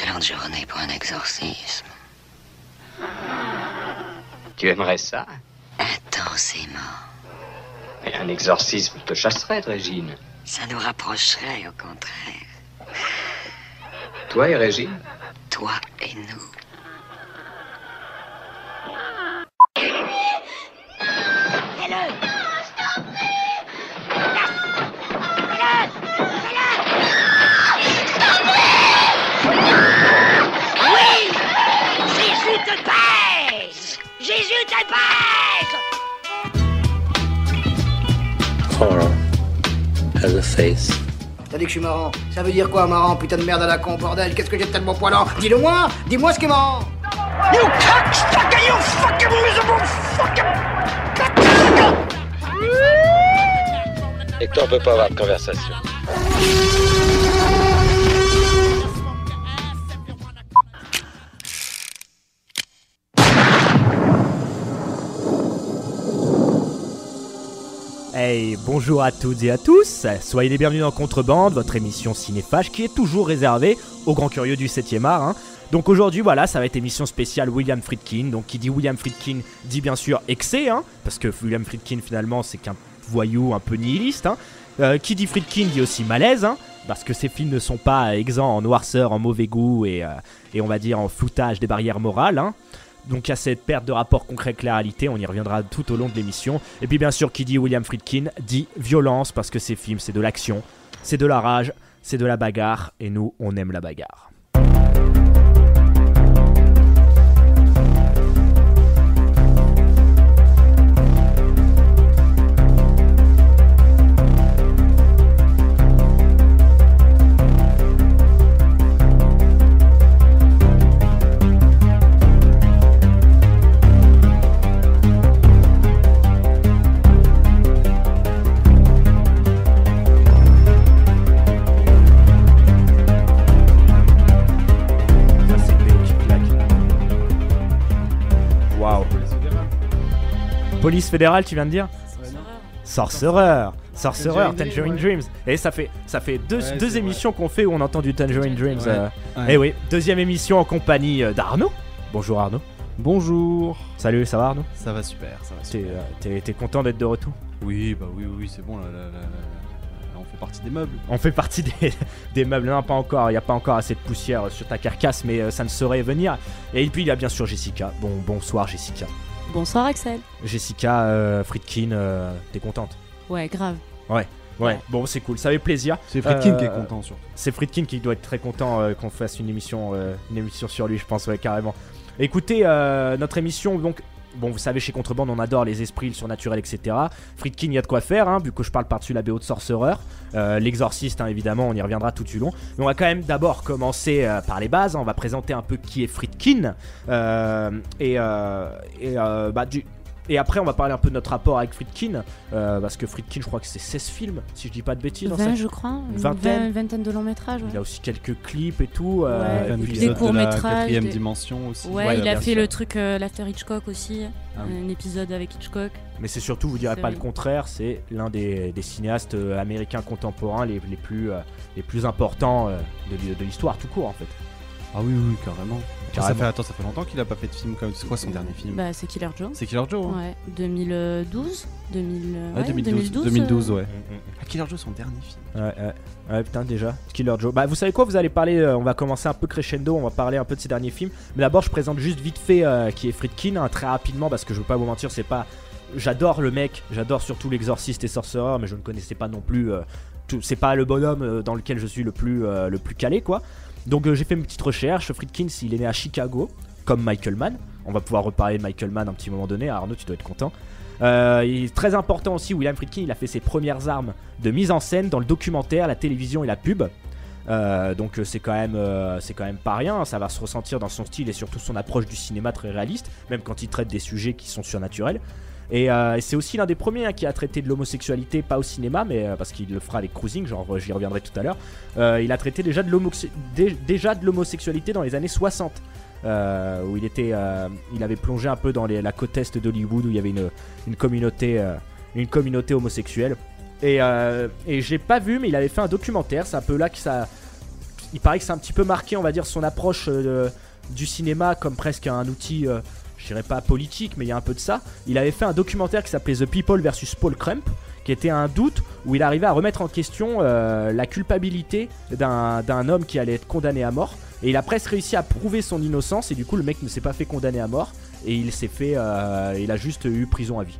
excellente journée pour un exorcisme. Tu aimerais ça? Intensément. Et un exorcisme te chasserait, Régine. Ça nous rapprocherait, au contraire. Toi et Régine? Toi et nous. Horror has a face. T'as dit que je suis marrant. Ça veut dire quoi, marrant Putain de merde à la con, bordel? Qu'est-ce que j'ai de tellement poilant? Dis-le-moi Dis-moi ce qui est marrant You cocksucker, you fucking miserable fucking Et toi, on peut pas avoir de conversation. Hey, bonjour à toutes et à tous, soyez les bienvenus dans Contrebande, votre émission cinéphage qui est toujours réservée aux grands curieux du 7ème art. hein. Donc aujourd'hui, voilà, ça va être émission spéciale William Friedkin. Donc qui dit William Friedkin dit bien sûr excès, hein, parce que William Friedkin finalement c'est qu'un voyou un peu nihiliste. hein. Euh, qui dit Friedkin dit aussi malaise, parce que ces films ne sont pas exempts en noirceur, en mauvais goût et, euh, on va dire en floutage des barrières morales. Donc il y a cette perte de rapport concret avec la réalité, on y reviendra tout au long de l'émission. Et puis bien sûr, qui dit William Friedkin dit violence, parce que ces films, c'est de l'action, c'est de la rage, c'est de la bagarre, et nous, on aime la bagarre. Police fédérale, tu viens de dire Sorcereur Sorcereur, Tangerine Dreams. Et ça fait, ça fait deux, Ouais, deux c'est émissions qu'on fait où on entend du Tangerine Dreams. Ouais, euh. ouais. Eh oui, deuxième émission en compagnie euh, d'Arnaud. Bonjour Arnaud. Bonjour. Salut, ça va Arnaud? Ça va super, ça va super. euh, t'es- t'es content d'être de retour? Oui, bah oui, oui, oui, c'est bon, là, là, là, là, là, on fait partie des meubles. On fait partie des, des meubles, non pas encore, il n'y a pas encore assez de poussière sur ta carcasse, mais ça ne saurait venir. Et puis il y a bien sûr Jessica. Bon, bonsoir Jessica. Bonsoir Axel. Jessica euh, Friedkin, euh, t'es contente Ouais, grave. Ouais, bon c'est cool, ça fait plaisir. C'est Friedkin Euh, qui est content surtout. C'est Friedkin qui doit être très content euh, qu'on fasse une émission, euh, une émission sur lui, je pense, ouais, carrément. Écoutez, euh, notre émission, donc, bon, vous savez, chez Contrebande, on adore les esprits, le surnaturel, etc. Friedkin, il y a de quoi faire, hein, vu que je parle par-dessus la BO de Sorcerer. Euh, L'exorciste, hein, évidemment, on y reviendra tout du long. Mais on va quand même d'abord commencer euh, par les bases. hein. On va présenter un peu qui est Friedkin. Euh, et et, bah, du- et après, on va parler un peu de notre rapport avec Friedkin. euh, parce que Friedkin, je crois que c'est 16 films, si je dis pas de bêtises. dans 20 sa- je crois. une vingtaine. vingt- vingtaine de longs métrages. il a aussi quelques clips et tout. euh, Ouais, et Un puis, des épisode de la courts-métrages, quatrième des- dimension aussi. Ouais, Ouais, il a fait sûr. le truc euh, l'After Hitchcock aussi. Ah oui. Un épisode avec Hitchcock. mais c'est surtout, vous direz pas vrai. le contraire, c'est l'un des, des cinéastes euh, américains contemporains les, les plus, les plus importants de l'histoire tout court en fait. Ah oui, oui, carrément. Ça fait, attends, ça fait longtemps qu'il a pas fait de film comme. C'est quoi son dernier film Bah, c'est Killer Joe. C'est Killer Joe. hein Ouais, 2012 2000, euh, Ouais, ouais, 2012, 2012, 2012, euh, ouais. Ah, Killer Joe, son dernier film. Ouais, ouais. Ouais, putain, déjà. Killer Joe. Bah, vous savez quoi Vous allez parler. euh, on va commencer un peu crescendo. On va parler un peu de ses derniers films. Mais d'abord, je présente juste vite fait euh, qui est Friedkin, hein, très rapidement, parce que je veux pas vous mentir, c'est pas. J'adore le mec. J'adore surtout l'exorciste et sorcerer, mais je ne connaissais pas non plus. euh, tout- C'est pas le bonhomme dans lequel je suis le plus, euh, le plus calé, quoi. Donc, euh, j'ai fait une petite recherche. Friedkin, il est né à Chicago, comme Michael Mann. On va pouvoir reparler de Michael Mann un petit moment donné. Arnaud, tu dois être content. Euh, il est très important aussi, William Friedkin, il a fait ses premières armes de mise en scène dans le documentaire, la télévision et la pub. Euh, donc c'est quand même c'est quand même pas rien, ça va se ressentir dans son style et surtout son approche du cinéma très réaliste, même quand il traite des sujets qui sont surnaturels. Et, euh, et c'est aussi l'un des premiers hein, qui a traité de l'homosexualité, pas au cinéma, mais euh, parce qu'il le fera avec Cruising, genre euh, j'y reviendrai tout à l'heure. Il a traité déjà de l'homosexualité dans les années 60. euh, où il était, il avait plongé un peu dans la côte est d'Hollywood où il y avait une, communauté, une communauté homosexuelle. Et, et j'ai pas vu, mais il avait fait un documentaire. C'est un peu là que ça, il paraît que c'est un petit peu marqué, on va dire, son approche du cinéma comme presque un outil, je dirais pas politique, mais il y a un peu de ça. Il avait fait un documentaire qui s'appelait The People versus Paul Crump, qui était un doute où il arrivait à remettre en question euh, la culpabilité d'un d'un homme qui allait être condamné à mort. Et il a presque réussi à prouver son innocence, et du coup, le mec ne s'est pas fait condamner à mort, et il s'est fait. euh, il a juste eu prison à vie.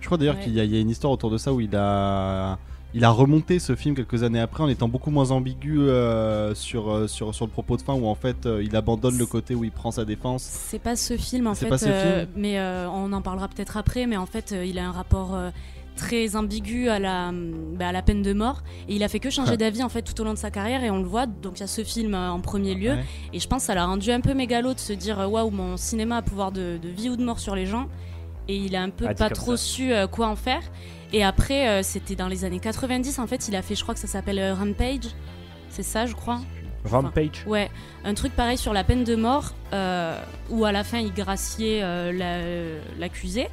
Je crois d'ailleurs Ouais. qu'il y, y a une histoire autour de ça où il a, il a remonté ce film quelques années après en étant beaucoup moins ambigu euh, sur, euh, sur, sur le propos de fin où en fait euh, il abandonne le côté où il prend sa défense. C'est pas ce film en fait, pas ce euh, film mais euh, on en parlera peut-être après. Mais en fait, euh, il a un rapport euh, très ambigu à la, bah, à la peine de mort et il a fait que changer Ouais. d'avis en fait tout au long de sa carrière et on le voit. Donc il y a ce film euh, en premier lieu Ouais. et je pense que ça l'a rendu un peu mégalo de se dire waouh mon cinéma a pouvoir de, de vie ou de mort sur les gens et il a un peu Ah, pas trop ça. su euh, quoi en faire. Et après, euh, c'était dans les années 90 en fait, il a fait, je crois que ça s'appelle euh, Rampage. C'est ça, je crois. Rampage. Ouais, un truc pareil sur la peine de mort, euh, où à la fin il graciait euh, la- l'accusé.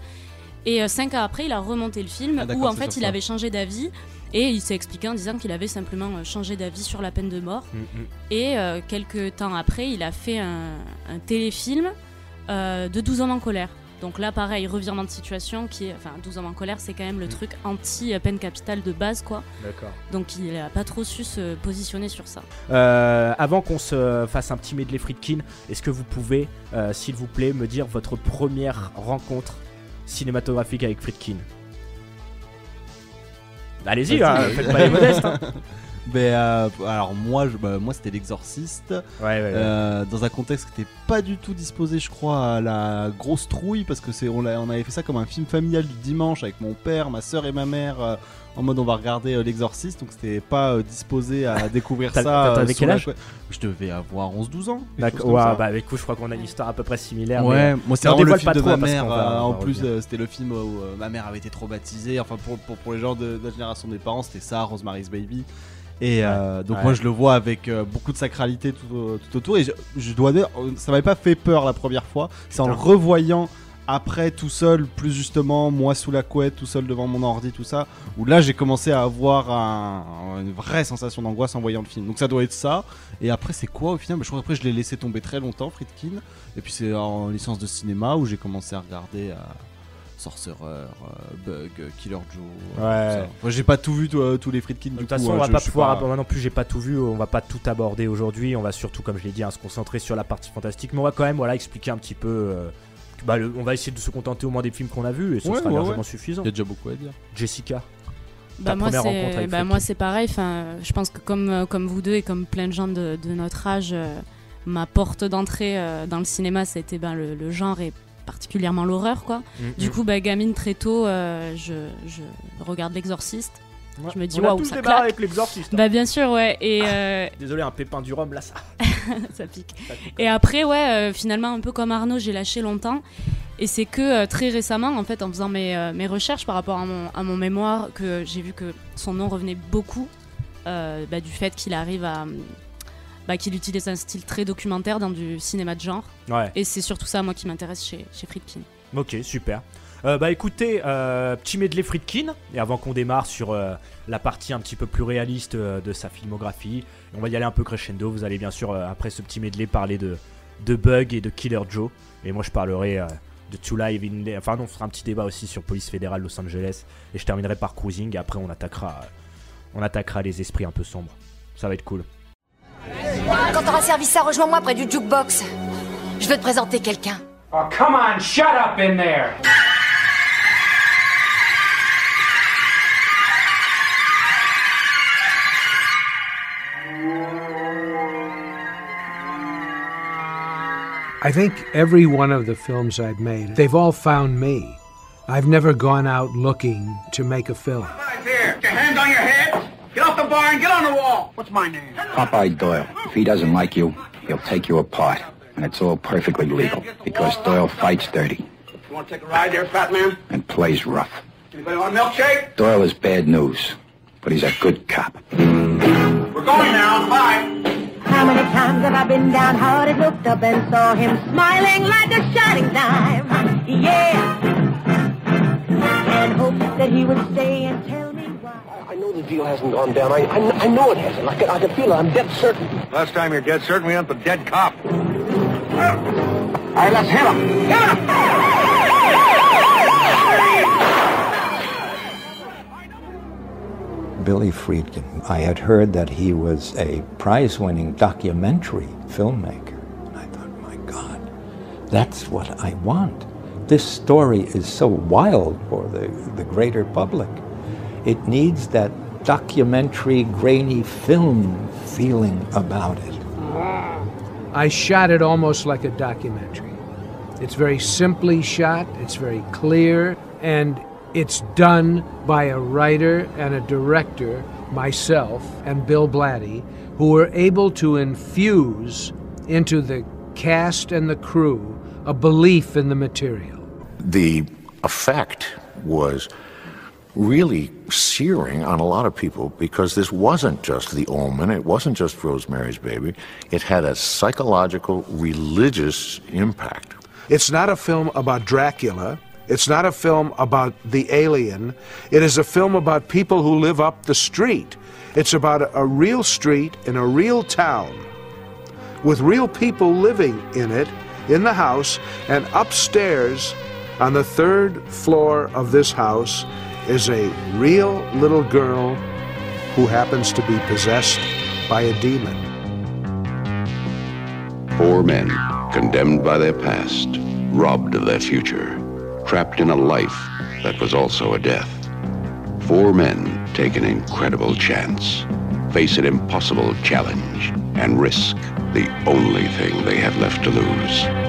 Et euh, cinq ans après, il a remonté le film, Ah, où en fait il ça. avait changé d'avis. Et il s'est expliqué en disant qu'il avait simplement changé d'avis sur la peine de mort. Mm, mm. Et quelques temps après, il a fait un, un téléfilm de 12 hommes en colère. Donc là, pareil, revirement de situation qui est. Enfin, 12 hommes en colère, c'est quand même le Mm. truc anti-peine capitale de base, quoi. D'accord. Donc il a pas trop su se positionner sur ça. Euh, avant qu'on se fasse un petit medley Friedkin, est-ce que vous pouvez, euh, s'il vous plaît, me dire votre première rencontre cinématographique avec Friedkin? Allez-y, hein, faites pas les modestes. hein. Mais euh, alors moi, je- bah, moi c'était l'exorciste. Ouais, ouais, ouais. Euh, dans un contexte qui n'était pas du tout disposé, je crois, à la grosse trouille, parce que c'est on, avait fait ça comme un film familial du dimanche avec mon père, ma soeur et ma mère, euh, en mode on va regarder l'exorciste, donc c'était pas disposé à découvrir ça. t'avais quel la âge. Je devais avoir 11-12 ans. D'accord. Ouais, ça. bah avec vous, je crois qu'on a une histoire à peu près similaire. Ouais, moi vraiment le film pas de ma mère. va- en plus, c'était le film où ma mère avait été traumatisée. Enfin, pour, pour, pour les gens de, de la génération des parents, c'était ça, Rosemary's Baby. Et euh, donc Ouais. moi je le vois avec euh, beaucoup de sacralité tout, au- tout autour. Et je, je dois dire, ça m'avait pas fait peur la première fois. C'est en le revoyant après tout seul, plus justement, moi sous la couette, tout seul devant mon ordi, tout ça, où là j'ai commencé à avoir un- une vraie sensation d'angoisse en voyant le film. Donc ça doit être ça. Et après c'est quoi au final? Bah, Je crois qu'après je l'ai laissé tomber très longtemps, Friedkin. Et puis c'est en licence de cinéma où j'ai commencé à regarder euh, Sorcerer, euh, Bug, Killer Joe. euh, Ouais. ça. Moi j'ai pas tout vu tous- euh, tous les Friedkin De du toute façon, euh, on va je- pas je pouvoir. pas- Moi non plus, j'ai pas tout vu. On va pas tout aborder aujourd'hui. On va surtout, comme je l'ai dit, hein, se concentrer sur la partie fantastique. Mais on va quand même, voilà, expliquer un petit peu. euh, bah, le- on va essayer de se contenter au moins des films qu'on a vus et ce Ouais, sera ouais, largement ouais. suffisant. Il y a déjà beaucoup à dire. Jessica. Bah moi première rencontre c'est avec bah moi c'est pareil enfin je pense que comme comme vous deux et comme plein de gens de, de notre âge euh, ma porte d'entrée euh, dans le cinéma c'était ben le, le genre et particulièrement l'horreur quoi. Mm, Du mm. coup bah gamine très tôt euh, je, je regarde l'exorciste. Ouais. je me dis, waouh, tous ça claque. avec l'exorciste. hein. Bah bien sûr ouais et euh, Désolé, un pépin du rhum là, ça. ça pique. ça pique. Et après, ouais, euh, finalement, un peu comme Arnaud, j'ai lâché longtemps. Et c'est que très récemment, en fait, en faisant mes, mes recherches par rapport à mon, à mon mémoire, que j'ai vu que son nom revenait beaucoup euh, bah, du fait qu'il arrive à. Bah, qu'il utilise un style très documentaire dans du cinéma de genre. Ouais. Et c'est surtout ça, moi, qui m'intéresse chez, chez Friedkin. Ok, super. Euh, bah écoutez, euh, petit medley Friedkin, et avant qu'on démarre sur euh, la partie un petit peu plus réaliste de sa filmographie, on va y aller un peu crescendo, vous allez bien sûr, après ce petit medley, parler de, de Bug et de Killer Joe, et moi je parlerai de Two Live in... Enfin non, on fera un petit débat aussi sur Police fédérale Los Angeles, et je terminerai par Cruising, et après on attaquera, on attaquera les esprits un peu sombres. Ça va être cool. Quand t'auras servi ça, rejoins-moi près du jukebox. Je veux te présenter quelqu'un. Oh, come on, shut up in there. I think every one of the films I've made, they've all found me. I've never gone out looking to make a film. Here, get your hands on your head. Get off the bar and get on the wall. What's my name? Popeye Doyle. If he doesn't like you, he'll take you apart. And it's all perfectly legal because Doyle fights dirty You want to take a ride there, fat man? and plays rough. Anybody want a milkshake? Doyle is bad news, but he's a good cop. We're going now. Bye. How many times have I been downhearted, looked up and saw him smiling like a shining dime? Yeah. And hoped that he would stay and tell me why. I know know the deal hasn't gone down. I, I, I know it hasn't. I can, I can feel it. I'm dead certain. Last time you're dead certain, we hunt the dead cop. All right, let's hit him. Hit him! Billy Friedkin, I had heard that he was a prize winning documentary filmmaker. And I thought, my God, that's what I want. This story is so wild for the, the greater public. It needs that documentary, grainy film feeling about it. I shot it almost like a documentary. It's very simply shot, it's very clear, and it's done by a writer and a director, myself and Bill Blatty, who were able to infuse into the cast and the crew a belief in the material. The effect was really searing on a lot of people because this wasn't just the omen, it wasn't just Rosemary's Baby, it had a psychological, religious impact. It's not a film about Dracula. It's not a film about the alien. It is a film about people who live up the street. It's about a, real street in a real town with real people living in it, in the house, and upstairs on the third floor of this house is a real little girl who happens to be possessed by a demon. Four men condemned by their past, robbed of their future, trapped in a life that was also a death. Four men take an incredible chance, face an impossible challenge, and risk the only thing they have left to lose.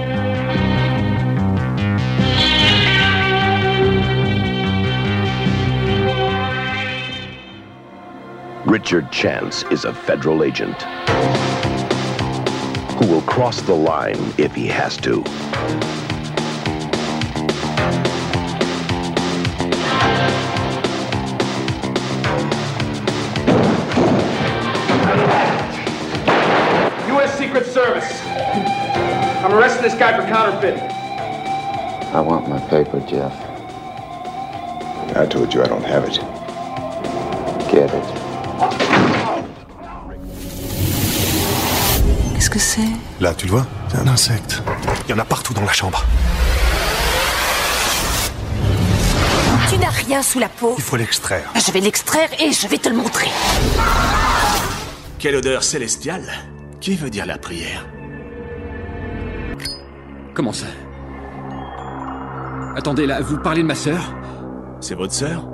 Richard Chance is a federal agent who will cross the line if he has to. U.S. Secret Service. I'm arresting this guy for counterfeiting. I want my paper, Jeff. I told you I don't have it. Get it. Qu'est-ce que c'est? Là, tu le vois? C'est un insecte. Il y en a partout dans la chambre. Tu n'as rien sous la peau. Il faut l'extraire. Je vais l'extraire et je vais te le montrer. Quelle odeur célestiale Qui veut dire la prière? Comment ça? Attendez, là, vous parlez de ma sœur? C'est votre sœur?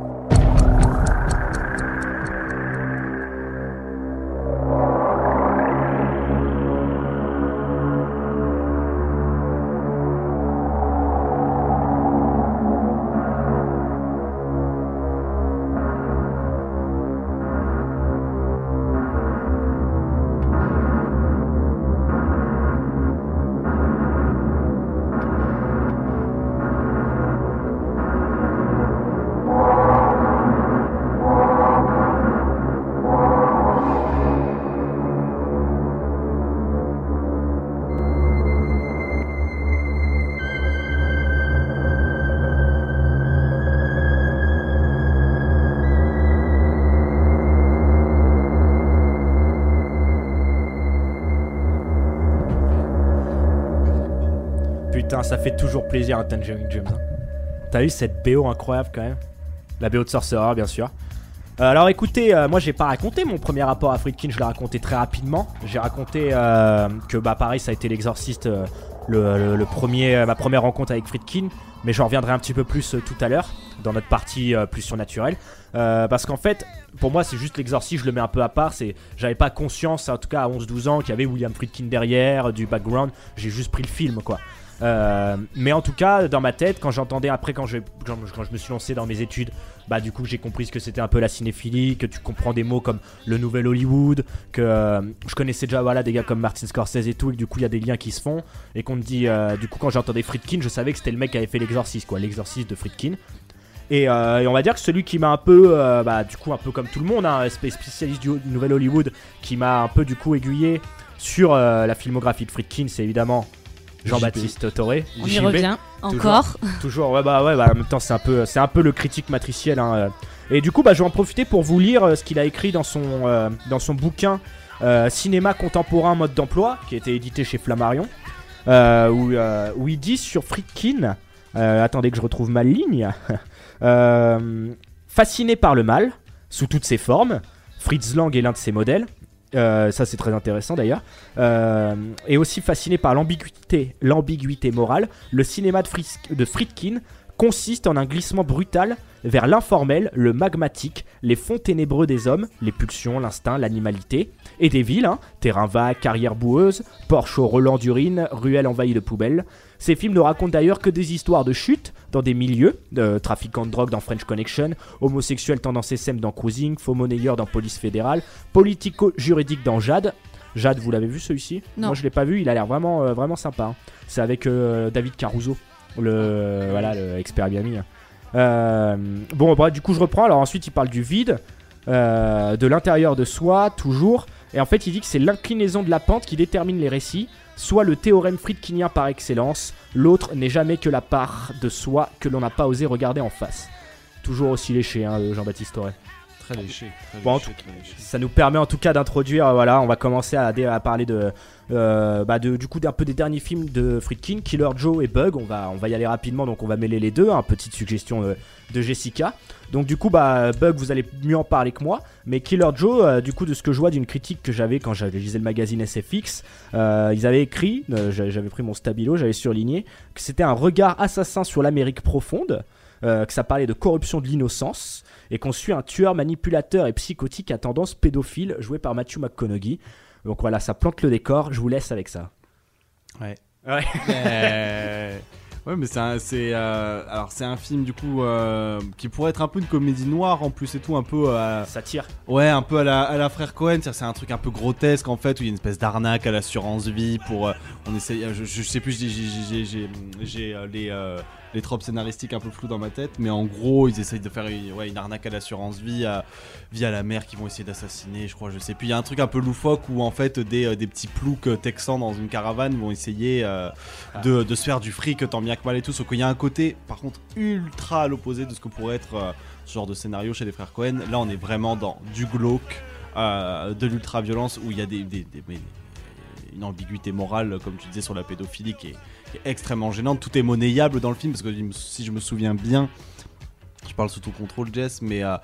Putain, ça fait toujours plaisir à Tangerine Dream. hein. T'as eu cette BO incroyable quand même La BO de Sorcerer, bien sûr. Euh, alors écoutez, euh, moi j'ai pas raconté mon premier rapport à Friedkin, je l'ai raconté très rapidement. J'ai raconté euh, que bah pareil ça a été l'exorciste, le, premier, ma première rencontre avec Friedkin, mais j'en reviendrai un petit peu plus tout à l'heure dans notre partie plus surnaturelle. Parce qu'en fait, pour moi c'est juste l'exorciste, je le mets un peu à part. C'est, j'avais pas conscience, en tout cas à 11-12 ans, qu'il y avait William Friedkin derrière, du background. J'ai juste pris le film quoi. Euh, mais en tout cas, dans ma tête, quand j'entendais après, quand je, quand, je me suis lancé dans mes études, bah du coup j'ai compris ce que c'était un peu la cinéphilie, que tu comprends des mots comme le nouvel Hollywood, que euh, je connaissais déjà voilà des gars comme Martin Scorsese et tout, et du coup il y a des liens qui se font, et qu'on te dit, euh, du coup quand j'entendais Friedkin, je savais que c'était le mec qui avait fait l'exorciste, quoi, l'exorciste de Friedkin. Et, on va dire que celui qui m'a un peu, bah, du coup, un peu comme tout le monde, hein, spé- spécialiste du Nouvel Hollywood, qui m'a un peu du coup aiguillé sur la filmographie de Friedkin, c'est évidemment Jean-Baptiste Toré. On y revient, Toujours- encore. Toujours, ouais, bah ouais, bah, en même temps, c'est un peu, c'est un peu le critique matriciel. hein, euh. Et du coup, bah, je vais en profiter pour vous lire euh, ce qu'il a écrit dans son, euh, dans son bouquin euh, Cinéma contemporain mode d'emploi, qui a été édité chez Flammarion, euh, où, euh, où il dit sur Friedkin, euh, attendez que je retrouve ma ligne, euh, fasciné par le mal, sous toutes ses formes, Fritz Lang est l'un de ses modèles. Euh, ça c'est très intéressant d'ailleurs. Euh, et aussi fasciné par l'ambiguïté, l'ambiguïté morale, le cinéma de, Fris- de Friedkin consiste en un glissement brutal vers l'informel, le magmatique, les fonds ténébreux des hommes, les pulsions, l'instinct, l'animalité, et des villes, hein, terrain vague, carrière boueuse, porche au relent d'urine, ruelle envahie de poubelles. Ces films ne racontent d'ailleurs que des histoires de chute dans des milieux, de trafiquants de drogue dans French Connection, homosexuels tendance SM dans Cruising, faux monnayeurs dans Police Fédérale, politico-juridique dans Jade. Jade, vous l'avez vu celui-ci? Non. Moi je l'ai pas vu, il a l'air vraiment, euh, vraiment sympa. hein. C'est avec euh, David Caruso, le, voilà, le expert Miami. Euh, bon, bref, du coup je reprends. Alors ensuite il parle du vide, euh, de l'intérieur de soi, toujours. Et en fait il dit que c'est l'inclinaison de la pente qui détermine les récits, soit le théorème friedkinien par excellence, l'autre n'est jamais que la part de soi que l'on n'a pas osé regarder en face. Toujours aussi léché, hein, le Jean-Baptiste Toré. Très léché. Très Bon, en léché, tout- très léché. ça nous permet en tout cas d'introduire, euh, voilà, on va commencer à parler de, euh, bah, du coup d'un peu des derniers films de Friedkin, Killer Joe et Bug. On va, on va y aller rapidement, donc on va mêler les deux. Hein, petite suggestion euh, de Jessica. Donc du coup, bah, Bug, vous allez mieux en parler que moi. Mais Killer Joe, euh, du coup, de ce que je vois d'une critique que j'avais quand j'avais lisé le magazine SFX, euh, ils avaient écrit, j'a- j'avais pris mon stabilo, j'avais surligné que c'était un regard assassin sur l'Amérique profonde. que ça parlait de corruption de l'innocence et qu'on suit un tueur manipulateur et psychotique à tendance pédophile joué par Matthew McConaughey. Donc voilà, ça plante le décor, je vous laisse avec ça. Ouais. Ouais. Euh, ouais, mais c'est un, c'est, euh, alors c'est un film du coup euh, qui pourrait être un peu une comédie noire en plus et tout, un peu. euh, Ça tire. Ouais, un peu à la, à la frère Cohen, c'est-à-dire c'est un truc un peu grotesque en fait, où il y a une espèce d'arnaque à l'assurance vie pour. on essaye, je, je sais plus, j'ai- j'ai- j'ai- j'ai j'ai, les, les tropes scénaristiques un peu flous dans ma tête, mais en gros, ils essayent de faire une, ouais, une arnaque à l'assurance vie à- via la mère qui vont essayer d'assassiner, je crois, je sais plus. Il y a un truc un peu loufoque où en fait des, euh, des petits ploucs euh, texans dans une caravane vont essayer euh, de, de se faire du fric tant bien que mal et tout, sauf qu'il y a un côté par contre ultra à l'opposé de ce que pourrait être euh, ce genre de scénario chez les frères Cohen. Là, on est vraiment dans du glauque, euh, de l'ultra-violence où il y a des, des- des- mais- une ambiguïté morale, comme tu disais, sur la pédophilie qui est, extrêmement gênante. Tout est monnayable dans le film parce que si je me souviens bien, je parle sous ton contrôle, Jess, mais euh,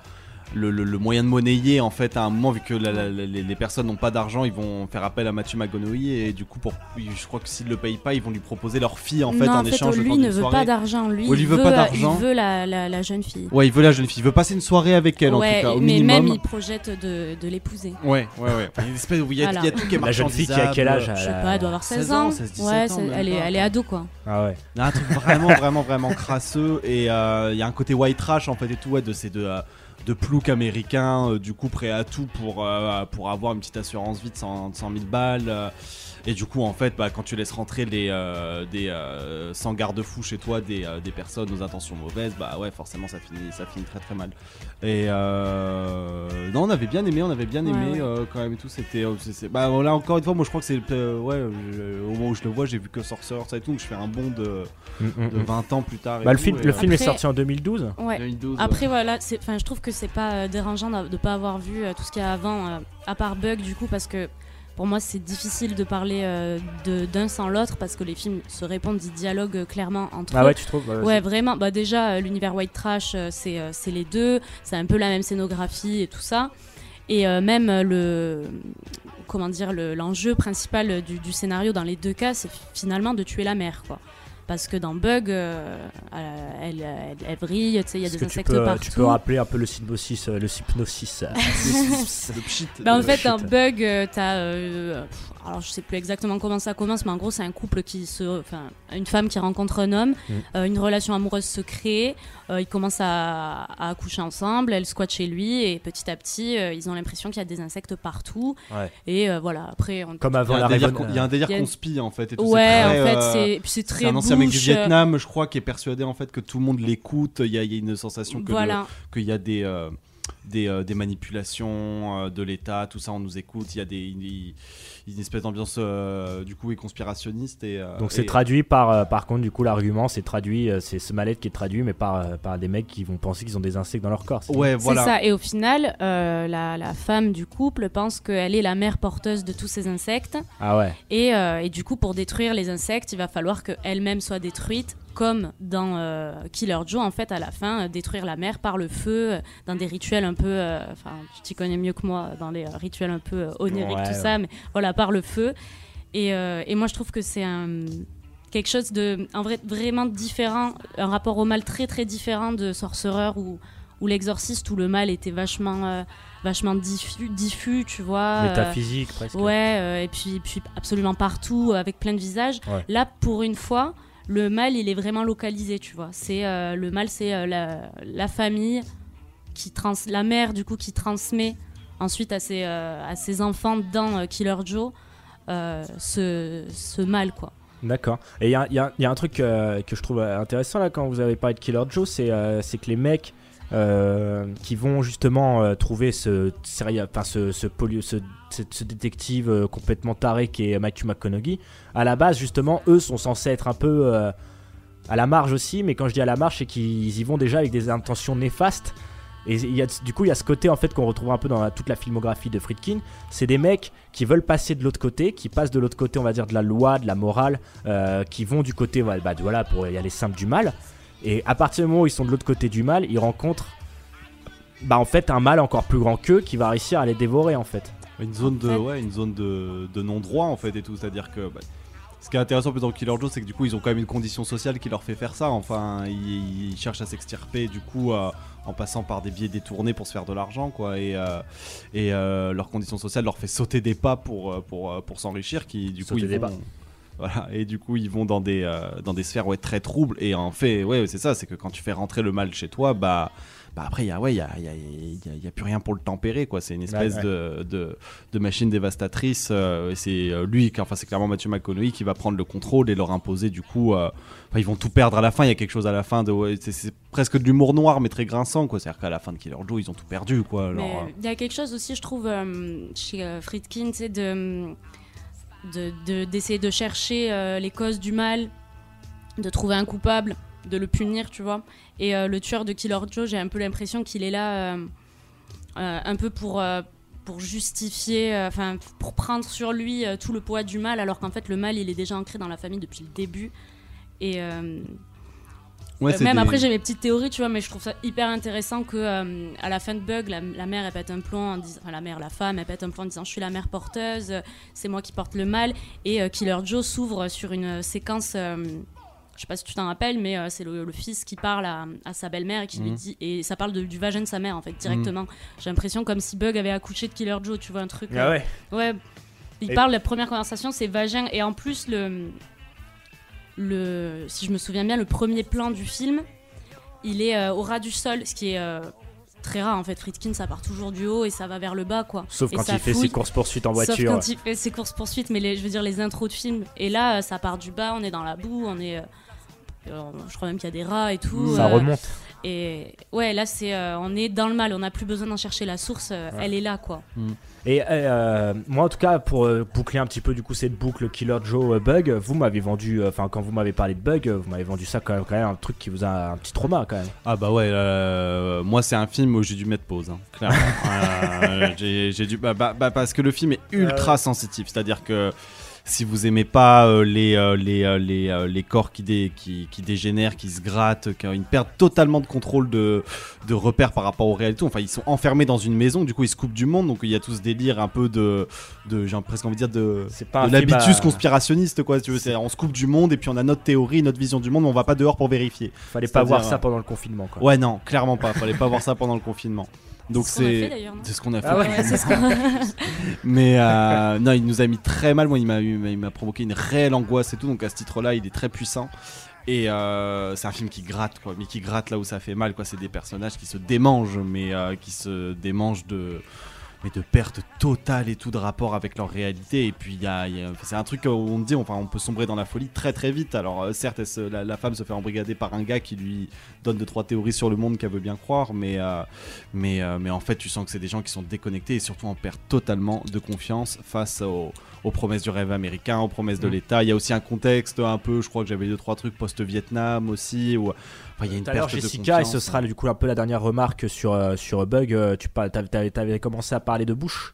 le, le- le moyen de monnayer, en fait, à un moment, vu que la- la- la- les, les personnes n'ont pas d'argent, ils vont faire appel à Matthew McConaughey et du coup, pour, je crois que s'ils le payent pas, ils vont lui proposer leur fille en fait non, en, en fait, échange. lui ne veut soirée. pas d'argent. Lui, il veut veut, pas d'argent. Il veut la, la- la jeune fille. Ouais, il veut la jeune fille. Il veut passer une soirée avec elle ouais, en tout cas, au mais minimum. même il projette de, de l'épouser. Ouais, ouais, ouais. Il y a une espèce où il y a, Voilà. il y a tout qui est La jeune fille qui a quel âge. Je sais pas, elle doit avoir 16, ans. 16 17 ouais, ans, elle, est, elle est ado quoi. Ah ouais. Il y a un truc vraiment, vraiment, vraiment crasseux et euh, il y a un côté white trash en fait et tout ouais, de ces deux euh, de ploucs américains euh, du coup prêt à tout pour euh, pour avoir une petite assurance vie de 100, de 100 000 balles euh, et du coup en fait bah, quand tu laisses rentrer les euh, des euh, sans garde-fou chez toi des, euh, des personnes aux intentions mauvaises bah ouais forcément ça finit ça finit très très mal et euh, non on avait bien aimé on avait bien aimé Ouais, ouais. euh, quand même et tout c'était euh, c'est- c'est- bah voilà encore une fois moi je crois que c'est euh, ouais je- au moment où je le vois j'ai vu que Sorcerer ça et tout donc je fais un bond de, Mm, mm, de mm. 20 ans plus tard et Bah, le tout, film, et, le euh, film est sorti en 2012. Ouais. 2012, Après voilà, je trouve que c'est pas euh, dérangeant de pas avoir vu euh, tout ce qu'il y a avant, euh, à part Bug du coup, parce que pour moi c'est difficile de parler euh, d'un sans l'autre parce que les films se répondent, ils dialoguent euh, clairement entre Ah eux. ouais, tu trouves? Bah, Ouais, vraiment. Bah déjà euh, l'univers white trash, c'est, les deux, c'est un peu la même scénographie et tout ça. Et même le comment dire le- l'enjeu principal du, du scénario dans les deux cas, c'est finalement de tuer la mère, quoi. Parce que dans Bug, euh, euh, elle, elle, elle brille, tu sais, il y a des que tu insectes peux, euh, partout. tu peux rappeler un peu le synopsis, euh, le pchit. Bah, en Le fait, shit. dans Bug, t'as. euh, alors, je sais plus exactement comment ça commence, mais en gros, c'est un couple qui se. Enfin, une femme qui rencontre un homme, Mm. euh, une relation amoureuse se crée, euh, ils commencent à, à accoucher ensemble, elle squatte chez lui, et petit à petit, euh, ils ont l'impression qu'il y a des insectes partout. Ouais. Et euh, voilà, après. On... Comme il y avant a la un délire, Raven, con- il y a un délire a- conspi en fait et tout, Ouais, en fait, euh, c'est- c'est très un mec du Vietnam je crois qui est persuadé en fait que tout le monde l'écoute il y, a- il y a une sensation que Voilà. qu'il y a des euh, des, euh, des manipulations euh, de l'État, tout ça, on nous écoute. Il y a des, une, une espèce d'ambiance euh, du coup et conspirationniste. Et, euh, Donc c'est et- traduit par, euh, par contre, du coup, l'argument, c'est traduit, euh, c'est ce mal-être qui est traduit, mais par, euh, par des mecs qui vont penser qu'ils ont des insectes dans leur corps. c'est- C'est ça. Et au final, euh, la, la femme du couple pense qu'elle est la mère porteuse de tous ces insectes. Ah ouais. Et, euh, et du coup, pour détruire les insectes, il va falloir qu'elle-même soit détruite, comme dans euh, Killer Joe, en fait, à la fin, euh, détruire la mère par le feu, euh, dans des rituels un peu. Enfin, tu t'y connais mieux que moi, dans les rituels un peu oniriques, Ouais, tout ouais. ça, mais voilà, par le feu. Et, et moi, je trouve que c'est. Quelque chose de en vrai, vraiment différent, un rapport au mal très très différent de Sorcerer ou, ou l'exorciste où le mal était vachement, vachement diffus, diffus, tu vois. Métaphysique, presque. Ouais, et puis, puis absolument partout, avec plein de visages. Ouais. Là, pour une fois, le mal, il est vraiment localisé, tu vois. C'est euh, le mal, c'est euh, la, famille qui trans, la mère du coup qui transmet ensuite à ses, euh, à ses enfants dans Killer Joe ce, ce mal, quoi. D'accord. Et il y y y a un truc que je trouve intéressant là quand vous avez parlé de Killer Joe, c'est que les mecs qui vont justement euh, trouver ce, enfin, ce, ce, détective euh, complètement taré qui est Matthew McConaughey, à la base justement, eux sont censés être un peu euh, à la marge aussi, mais quand je dis à la marge, c'est qu'ils y vont déjà avec des intentions néfastes. Et y a, du coup, il y a ce côté en fait qu'on retrouve un peu dans toute la filmographie de Friedkin. C'est des mecs qui veulent passer de l'autre côté, qui passent de l'autre côté, on va dire, de la loi, de la morale, euh, qui vont du côté, bah, voilà, pour y aller simple du mal. Et à partir du moment où ils sont de l'autre côté du mal, ils rencontrent, bah en fait, un mal encore plus grand qu'eux qui va réussir à les dévorer en fait. Une zone de, ouais, une zone de, de non-droit en fait et tout. C'est-à-dire que bah, ce qui est intéressant plus dans Killer Joe, c'est que du coup ils ont quand même une condition sociale qui leur fait faire ça. Enfin, ils, ils cherchent à s'extirper du coup euh, en passant par des biais détournés pour se faire de l'argent quoi. Et, euh, et euh, leur condition sociale leur fait sauter des pas pour, pour, pour s'enrichir. Qui du coup Sauter ils des vont, pas. Voilà, et du coup ils vont dans des, euh, dans des sphères ouais, très troubles. Et en fait, ouais, c'est ça, c'est que quand tu fais rentrer le mal chez toi, bah, bah après, il y a, ouais, il y a, il y a- il y a- il y a plus rien pour le tempérer. quoi. C'est une espèce ouais. de, de, de machine dévastatrice. euh, c'est euh, lui, enfin c'est clairement Matthew McConaughey qui va prendre le contrôle et leur imposer du coup. euh, ils vont tout perdre à la fin. Il y a quelque chose à la fin de. ouais, c'est- c'est presque de l'humour noir, mais très grinçant. quoi. C'est-à-dire qu'à la fin de Killer Joe, ils ont tout perdu. quoi. Euh, il y a quelque chose aussi, je trouve, euh, chez euh, Friedkin, c'est de de- de- d'essayer de, chercher euh, les causes du mal, de trouver un coupable, de le punir, tu vois. Et euh, le tueur de Killer Joe, j'ai un peu l'impression qu'il est là euh, un peu pour, pour justifier, enfin, pour prendre sur lui tout le poids du mal, alors qu'en fait, le mal, il est déjà ancré dans la famille depuis le début. Et. Euh, Ouais, même des- après, j'ai mes petites théories, tu vois, mais je trouve ça hyper intéressant que euh, à la fin de Bug, la, la mère elle pète un plomb en disant, enfin la mère, la femme, elle pète un plomb en disant je suis la mère porteuse, euh, c'est moi qui porte le mal, et euh, Killer Joe s'ouvre sur une séquence. je sais pas si tu t'en rappelles, mais c'est le, le fils qui parle à, à sa belle-mère et qui lui Mhm. dit et ça parle de- du vagin de sa mère en fait directement. J'ai l'impression comme si Bug avait accouché de Killer Joe, tu vois un truc. Ah ouais. Ouais. Il Et- parle la première conversation, c'est vagin et en plus le le si je me souviens bien le premier plan du film, il est euh, au ras du sol, ce qui est euh, très rare en fait. Friedkin, ça part toujours du haut et ça va vers le bas, quoi. Sauf Et quand il fait ses courses-poursuites en Sauf voiture. quand il fait ses courses poursuites, mais les, je veux dire les intros de films. Et là, euh, ça part du bas, on est dans la boue, on est, euh, je crois même qu'il y a des rats et tout. Ça remonte. Et ouais, là c'est, euh, on est dans le mal, on n'a plus besoin d'en chercher la source, euh, Ouais. elle est là, quoi. Et euh, moi, en tout cas, pour euh, boucler un petit peu du coup cette boucle Killer Joe euh, Bug, vous m'avez vendu, euh, enfin quand vous m'avez parlé de Bug, vous m'avez vendu ça quand même, quand même un truc qui vous a un petit trauma quand même. Ah bah ouais, euh, moi c'est un film où j'ai dû mettre pause, hein, clairement. Euh, j'ai j'ai dû, bah, bah, bah, parce que le film est ultra sensitif, c'est-à-dire que si vous aimez pas euh, les, euh, les, euh, les, les corps qui, dé- qui, qui dégénèrent, qui se grattent, qui ont une perte totalement de contrôle de, de repères par rapport au réel et tout, enfin ils sont enfermés dans une maison, du coup ils se coupent du monde, donc il y a tout ce délire un peu de, de j'ai presque envie de dire de, l'habitus à- conspirationniste quoi, si tu veux, c'est on se coupe du monde et puis on a notre théorie, notre vision du monde, mais on va pas dehors pour vérifier. Fallait pas voir ça pendant le confinement quoi. Ouais, non, clairement pas. Fallait pas voir ça pendant le confinement. Donc C'est ce qu'on a fait, c'est d'ailleurs, non c'est ce qu'on a fait. Ah ouais. Mais euh, non, il nous a mis très mal. Moi, il m'a eu- il m'a provoqué une réelle angoisse et tout. Donc à ce titre-là, il est très puissant. Et euh, c'est un film qui gratte, quoi. Mais qui gratte là où ça fait mal, quoi. C'est des personnages qui se démangent, mais euh, qui se démangent de mais de perte totale et tout de rapport avec leur réalité. Et puis, il y a, il y a- c'est un truc où on dit, enfin, on peut sombrer dans la folie très très vite. Alors, euh, certes, elle se- la, la femme se fait embrigader par un gars qui lui donne deux trois théories sur le monde qu'elle veut bien croire, mais, euh, mais, euh, mais en fait, tu sens que c'est des gens qui sont déconnectés et surtout en perte totalement de confiance face aux, aux promesses du rêve américain, aux promesses de Mm. l'État. Il y a aussi un contexte un peu, je crois que j'avais deux trois trucs post-Vietnam aussi, où enfin, il y a une perte de Jessica, et ce sera du coup un peu la dernière remarque sur, euh, sur Bug. euh, tu t'avais commencé à parler de Bush?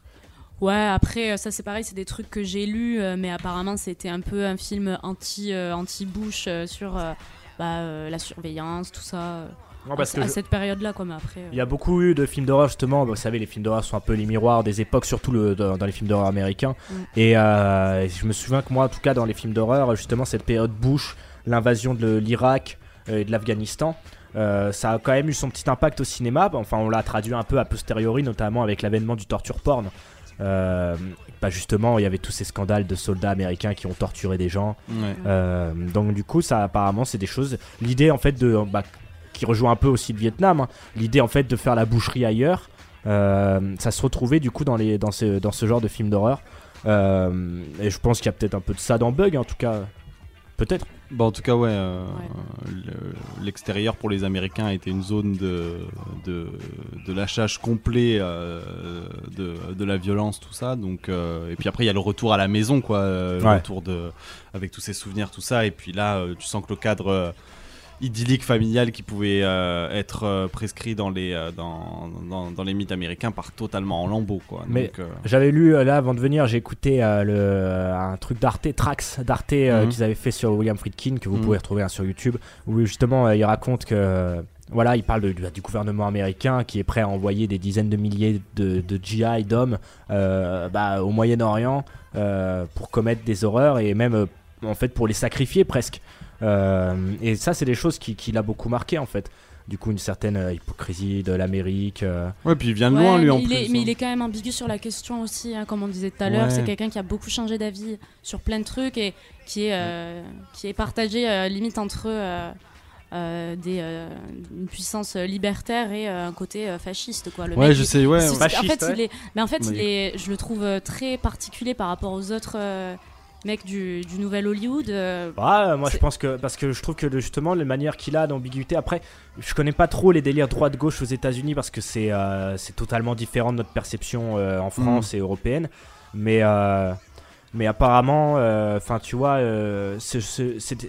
Ouais, après, euh, ça c'est pareil, c'est des trucs que j'ai lus, mais apparemment c'était un peu un film anti, euh, anti-Bush sur euh, bah, euh, la surveillance, tout ça. Non, parce à, que à je- cette période-là, quoi, mais après. Il y a beaucoup eu de films d'horreur justement. Vous savez, les films d'horreur sont un peu les miroirs des époques, surtout le, dans, dans les films d'horreur américains. Mm. Et euh, je me souviens que moi, en tout cas, dans les films d'horreur, justement, cette période Bush, l'invasion de l'Irak et de l'Afghanistan. euh, ça a quand même eu son petit impact au cinéma. Enfin, on l'a traduit un peu a posteriori, notamment avec l'avènement du torture porn. Euh, bah justement, il y avait tous ces scandales de soldats américains qui ont torturé des gens. Ouais. Euh, donc du coup, ça apparemment, c'est des choses. L'idée en fait de bah, qui rejoint un peu aussi le Vietnam. hein. L'idée en fait de faire la boucherie ailleurs. euh, ça se retrouvait du coup dans les dans ce dans ce genre de film d'horreur. Euh, et je pense qu'il y a peut-être un peu de ça dans Bug, en tout cas. Peut-être. Bah en tout cas ouais, euh, le- l'extérieur pour les Américains était une zone de, de, de lâchage complet euh, de, de la violence tout ça donc euh, et puis après il y a le retour à la maison quoi, le Ouais. retour de avec tous ces souvenirs tout ça et puis là tu sens que le cadre idyllique familial qui pouvait euh, être euh, prescrit dans les euh, dans, dans, dans les mythes américains part totalement en lambeaux quoi. Mais j'avais lu là avant de venir, j'ai écouté le, un truc d'Arte, Trax d'Arte Mhm. qu'ils avaient fait sur William Friedkin que vous Mhm. pouvez retrouver hein, sur YouTube, où justement il raconte que voilà, il parle de- du, du gouvernement américain qui est prêt à envoyer des dizaines de milliers de, de GI d'hommes bah, au Moyen-Orient pour commettre des horreurs et même en fait pour les sacrifier presque. Euh, et ça, c'est des choses qui, qui l'a beaucoup marqué en fait. Du coup, une certaine euh, hypocrisie de l'Amérique. euh. Ouais, puis il vient de Ouais, loin lui en il plus. est, mais hein. il est quand même ambigu sur la question aussi, hein, comme on disait tout à l'heure. Ouais. C'est quelqu'un qui a beaucoup changé d'avis sur plein de trucs et qui est, euh, qui est partagé euh, limite entre euh, euh, des, euh, une puissance libertaire et euh, un côté euh, fasciste. Quoi. Le Ouais, mec, je il- sais, ouais, ouais. en fait, Fasciste, il ouais. est, mais en fait, Oui. il est, je le trouve très particulier par rapport aux autres mecs du, du nouvel Hollywood. euh, Ouais, moi je pense que parce que je trouve que justement les manières qu'il a d'ambiguïté. Après, je connais pas trop les délires droite-gauche aux États-Unis parce que c'est euh, c'est totalement différent de notre perception euh, en France et européenne. Mais euh, mais apparemment, euh, enfin tu vois, euh,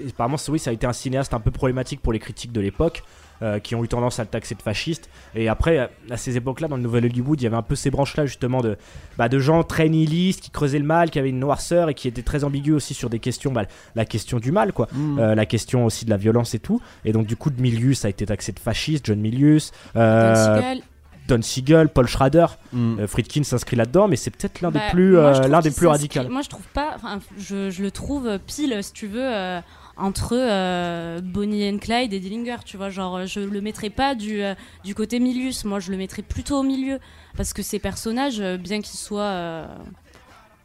apparemment oui ça a été un cinéaste un peu problématique pour les critiques de l'époque. Euh, qui ont eu tendance à le taxer de fasciste et après à ces époques-là dans le nouvel Hollywood il y avait un peu ces branches-là justement de bah, de gens très nihilistes qui creusaient le mal qui avaient une noirceur et qui étaient très ambigus aussi sur des questions bah, la question du mal quoi Mm. euh, la question aussi de la violence et tout. Et donc, du coup, de Milius a été taxé de fasciste, John Milius. euh, Don Siegel. Don Siegel, Paul Schrader. Mm. Euh, Friedkin s'inscrit là-dedans, mais c'est peut-être l'un Bah, des plus, moi, euh, l'un des plus radicaux. Moi, je trouve pas. je le trouve pile, si tu veux, euh, entre euh, Bonnie and Clyde et Dillinger. Tu vois, genre, je le mettrais pas du, euh, du côté Milius. Moi, je le mettrais plutôt au milieu. Parce que ces personnages, euh, bien qu'ils soient. euh,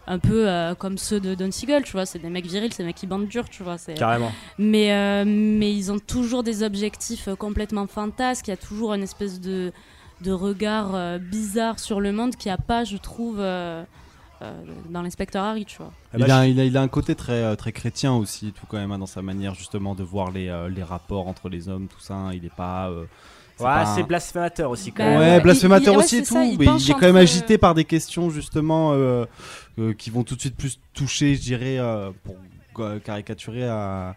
un peu comme ceux de Don Siegel, tu vois, c'est des mecs virils, c'est des mecs qui bandent dur, tu vois. c'est- Carrément. Mais, mais ils ont toujours des objectifs complètement fantasques, il y a toujours une espèce de, de regard bizarre sur le monde qu'il n'y a pas, je trouve, euh, dans l'inspecteur Harry, tu vois. Bah, Il a, il, a, il a un côté très, euh, très chrétien aussi, tout quand même, hein, dans sa manière justement de voir les, euh, les rapports entre les hommes, tout ça. hein. Il est pas. euh, c'est Ouais, un- c'est blasphémateur aussi, quand Bah même. Ouais, blasphémateur il- aussi ouais, et tout, ça, il mais il est quand même agité par des questions justement euh, euh, qui vont tout de suite plus toucher, je dirais, euh, pour caricaturer à,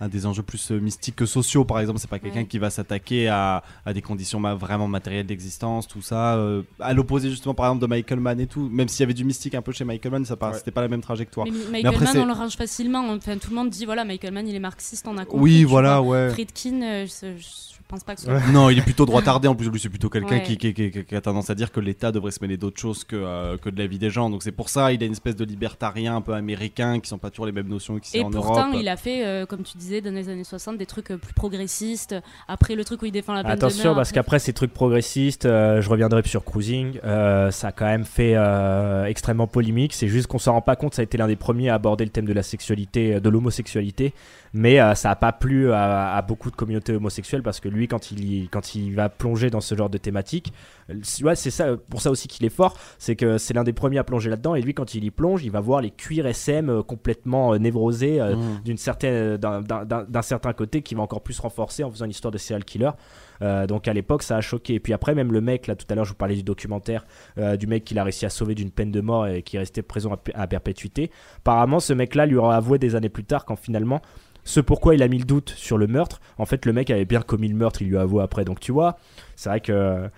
à des enjeux plus euh, mystiques que sociaux. Par exemple, c'est pas quelqu'un Ouais. qui va s'attaquer à, à des conditions ma- vraiment matérielles d'existence, tout ça. euh, à l'opposé justement, par exemple, de Michael Mann et tout. Même s'il y avait du mystique un peu chez Michael Mann, ça Ouais. c'était pas la même trajectoire. Mais Mi- Mais Michael après, Mann, on le range facilement. Enfin, tout le monde dit voilà, Michael Mann, il est marxiste, on a compris. Oui, voilà, vois. ouais. Friedkin, euh, je, je pense pas que ce soit. Non, il est plutôt droitardé en plus. Lui, c'est plutôt quelqu'un Ouais. qui, qui- qui- qui a tendance à dire que l'État devrait se mêler d'autres choses que, euh, que de la vie des gens. Donc c'est pour ça il a une espèce de libertarien un peu américain qui sont pas toujours les mêmes notions qu'ici Et en pourtant, Europe. il a fait, euh, comme tu disais, dans les années 60, des trucs euh, plus progressistes. Après, le truc où il défend la peine de Attention, mort, parce après- qu'après ces trucs progressistes, euh, je reviendrai sur Cruising, euh, ça a quand même fait euh, extrêmement polémique. C'est juste qu'on s'en rend pas compte, ça a été l'un des premiers à aborder le thème de la sexualité, de l'homosexualité, mais euh, ça a pas plu à, à beaucoup de communautés homosexuelles parce que lui, quand il, quand il va plonger dans ce genre de thématique, euh, c'est- ouais, c'est ça, pour ça aussi qu'il est fort, c'est que c'est l'un des premiers à plonger là-dedans. Et lui, quand il y plonge, il va voir les cuirs SM euh, complètement euh, névrosés euh, Mhm. d'une certaine, d'un- certain côté qui va encore plus renforcer en faisant une histoire de serial killer. Euh, donc à l'époque, ça a choqué. Et puis après, même le mec, là tout à l'heure, je vous parlais du documentaire euh, du mec qu'il a réussi à sauver d'une peine de mort et qui est resté présent à, à perpétuité. Apparemment, ce mec-là lui aura avoué des années plus tard quand finalement. Ce pourquoi il a mis le doute sur le meurtre, en fait le mec avait bien commis le meurtre, il lui a avoué après. Donc tu vois, c'est vrai que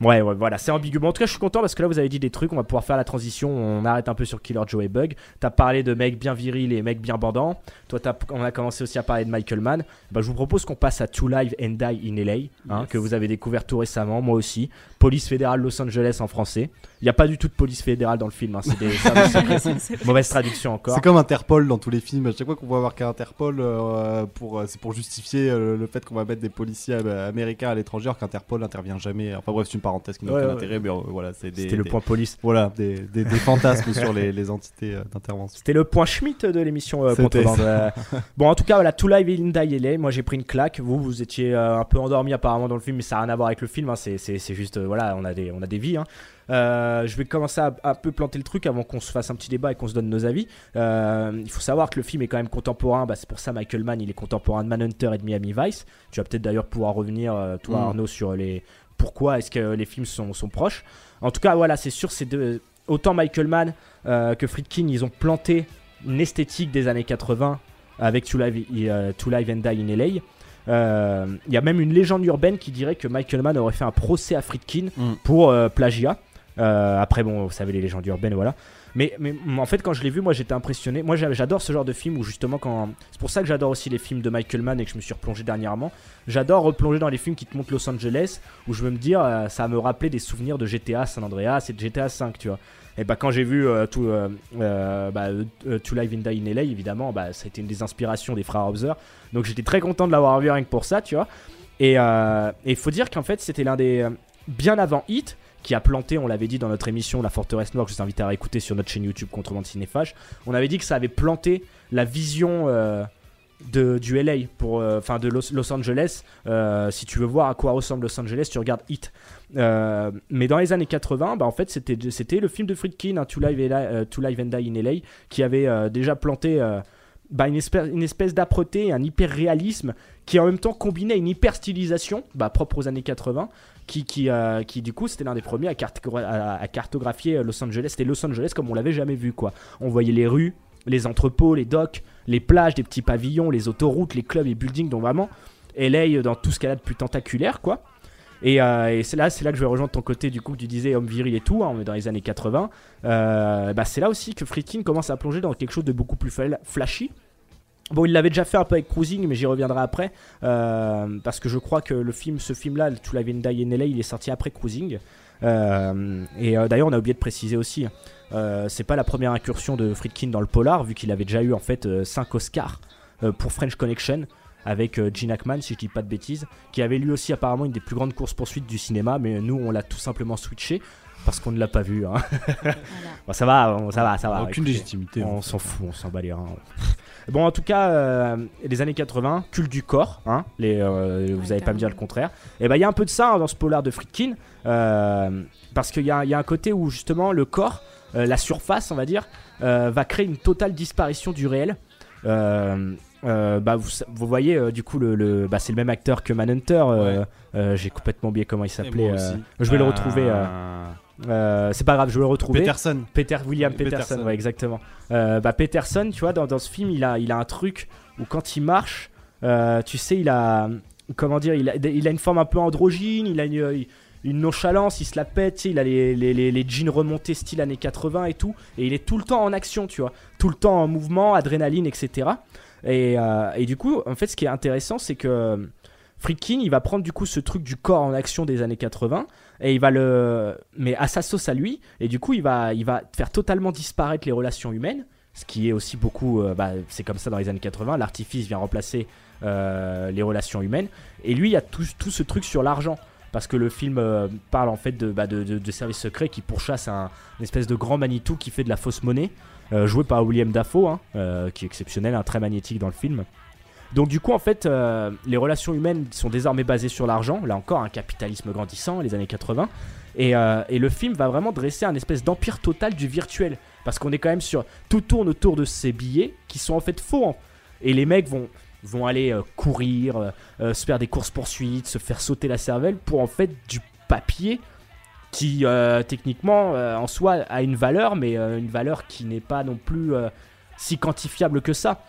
Ouais, ouais, voilà, c'est ambigu. Mais en tout cas, je suis content parce que là, vous avez dit des trucs. On va pouvoir faire la transition. On arrête un peu sur Killer Joe et Bug. T'as parlé de mecs bien virils et mecs bien bandants. Toi, t'as- on a commencé aussi à parler de Michael Mann. Bah, je vous propose qu'on passe à To Live and Die in LA, hein, Yes. que vous avez découvert tout récemment. Moi aussi. Police fédérale Los Angeles en français. Il n'y a pas du tout de police fédérale dans le film. hein, C'est des services. Mauvaise traduction encore. C'est comme Interpol dans tous les films. À chaque fois qu'on voit marquer Interpol, euh, pour, euh, c'est pour justifier euh, le fait qu'on va mettre des policiers euh, américains à l'étranger, alors qu'Interpol n'intervient jamais. Enfin bref, c'est une parenthèse qui n'a Ouais, aucun ouais. intérêt, mais euh, voilà, c'est des. C'était le des- point police. Voilà, des, des, des fantasmes sur les, les entités euh, d'intervention. C'était le point Schmitt de l'émission euh, Contrebande. Euh, bon, en tout cas, voilà, To Live in Die LA. Moi, j'ai pris une claque. Vous, vous étiez euh, un peu endormi apparemment dans le film, mais ça n'a rien à voir avec le film. hein. C'est, juste, euh, voilà, on a des, on a des vies. hein. Euh, je vais commencer à un peu planter le truc avant qu'on se fasse un petit débat et qu'on se donne nos avis. Euh, il faut savoir que le film est quand même contemporain. Bah, c'est pour ça Michael Mann, il est contemporain de Manhunter et de Miami Vice. Tu vas peut-être d'ailleurs pouvoir revenir, toi Mm. Arnaud, sur les pourquoi est-ce que les films sont, sont proches. En tout cas, voilà, c'est sûr, c'est deux. Autant Michael Mann euh, que Friedkin, ils ont planté une esthétique des années 80 avec To Live, euh, To Live and Die in LA. Euh, Il y a même une légende urbaine qui dirait que Michael Mann aurait fait un procès à Friedkin Mm. pour euh, plagiat. Après, bon, vous savez, les légendes urbaines, voilà. Mais, en fait, quand je l'ai vu, moi j'étais impressionné. Moi j'a- j'adore ce genre de film où justement. C'est pour ça que j'adore aussi les films de Michael Mann et que je me suis replongé dernièrement. J'adore replonger dans les films qui te montrent Los Angeles où je veux me dire, euh, ça me rappeler des souvenirs de GTA San Andreas et de GTA 5, tu vois. Et bah quand j'ai vu euh, tout, euh, euh, bah, euh, To Live in Die in LA, évidemment, bah, ça a été une des inspirations des frères Hauser. Donc j'étais très content de l'avoir vu rien que pour ça, tu vois. Et il faut dire qu'en fait, c'était l'un des. bien avant Hit, qui a planté, on l'avait dit dans notre émission La Forteresse Noire, que je vous invite à réécouter sur notre chaîne YouTube Contrebande Cinéphage. On avait dit que ça avait planté la vision. euh, de, du LA pour euh, enfin de Los, Angeles Euh, si tu veux voir à quoi ressemble Los Angeles tu regardes Hit mais dans les années 80 bah en fait c'était le film de Friedkin hein, To, Live, and- To Live and Die in LA qui avait déjà planté bah, une espèce, une espèce d'âpreté, un hyper réalisme qui en même temps combinait une hyper stylisation bah, propre aux années 80 qui, qui, euh, qui du coup c'était l'un des premiers à, cartogra- à- à cartographier euh, Los Angeles. C'était Los Angeles comme on l'avait jamais vu quoi. On voyait les rues les entrepôts les docks les plages des petits pavillons les autoroutes les clubs les buildings donc vraiment LA dans tout ce qu'elle a de plus tentaculaire quoi et, euh, c'est là, que je vais rejoindre ton côté du coup que tu disais homme viril et tout, hein, on est dans les années 80. Euh, bah, c'est là aussi que Friedkin commence à plonger dans quelque chose de beaucoup plus fla- flashy. Bon, il l'avait déjà fait un peu avec Cruising, mais j'y reviendrai après. euh, parce que je crois que le film, ce film-là, To Live and Die il est sorti après Cruising. Et d'ailleurs, on a oublié de préciser aussi, c'est pas la première incursion de Friedkin dans le polar, vu qu'il avait déjà eu en fait 5 Oscars pour French Connection avec euh, Gene Hackman, si je dis pas de bêtises, qui avait lui aussi apparemment une des plus grandes courses poursuites du cinéma, mais nous on l'a tout simplement switché parce qu'on ne l'a pas vu. hein. Bon, ça va, ça va, ça va. Aucune légitimité, On s'en fout, on s'en bat les reins. Bon, en tout cas, euh, les années 80, culte du corps, hein, les, euh, vous n'allez pas me dire le contraire. Et ben il y a un peu de ça hein, dans ce polar de Friedkin, euh, parce qu'il y, y a un côté où justement le corps, euh, la surface, on va dire, euh, va créer une totale disparition du réel. Euh, bah, vous, vous voyez, euh, du coup, le, le- bah, c'est le même acteur que Manhunter. euh, euh, J'ai complètement oublié comment il s'appelait. euh, je vais le Euh, retrouver. euh, euh, c'est pas grave, je vais le retrouver. Peterson. Peter, William Peterson, Peterson. ouais, exactement. Euh, bah, Peterson, tu vois, dans, dans ce film, il a, il a un truc où quand il marche, euh, tu sais, il a. Comment dire il a, il a une forme un peu androgyne, il a une, une nonchalance, il se la pète, tu sais, il a les, les, les, les jeans remontés style années 80 et tout, et il est tout le temps en action, tu vois, tout le temps en mouvement, adrénaline, etc. Et, euh, et du coup, en fait, ce qui est intéressant, c'est que Friedkin, il va prendre du coup ce truc du corps en action des années 80 et il va le mais à sa sauce à lui et du coup il va il va faire totalement disparaître les relations humaines ce qui est aussi beaucoup, euh, bah, c'est comme ça dans les années 80, l'artifice vient remplacer euh, les relations humaines, et lui il y a tout, tout ce truc sur l'argent. Parce que le film euh, parle en fait de, bah, de, de- de services secrets qui pourchassent un une espèce de grand Manitou qui fait de la fausse monnaie, euh, joué par William Dafoe, hein, euh, qui est exceptionnel, un très magnétique dans le film. Donc du coup en fait euh, les relations humaines sont désormais basées sur l'argent, là encore un capitalisme grandissant, les années 80, et, euh, le film va vraiment dresser un espèce d'empire total du virtuel, parce qu'on est quand même sur... Tout tourne autour de ces billets qui sont en fait faux, hein. et les mecs vont, aller euh, courir, euh, euh, se faire des courses-poursuites, se faire sauter la cervelle pour en fait du papier qui euh, techniquement euh, en soi a une valeur, mais euh, une valeur qui n'est pas non plus si quantifiable que ça.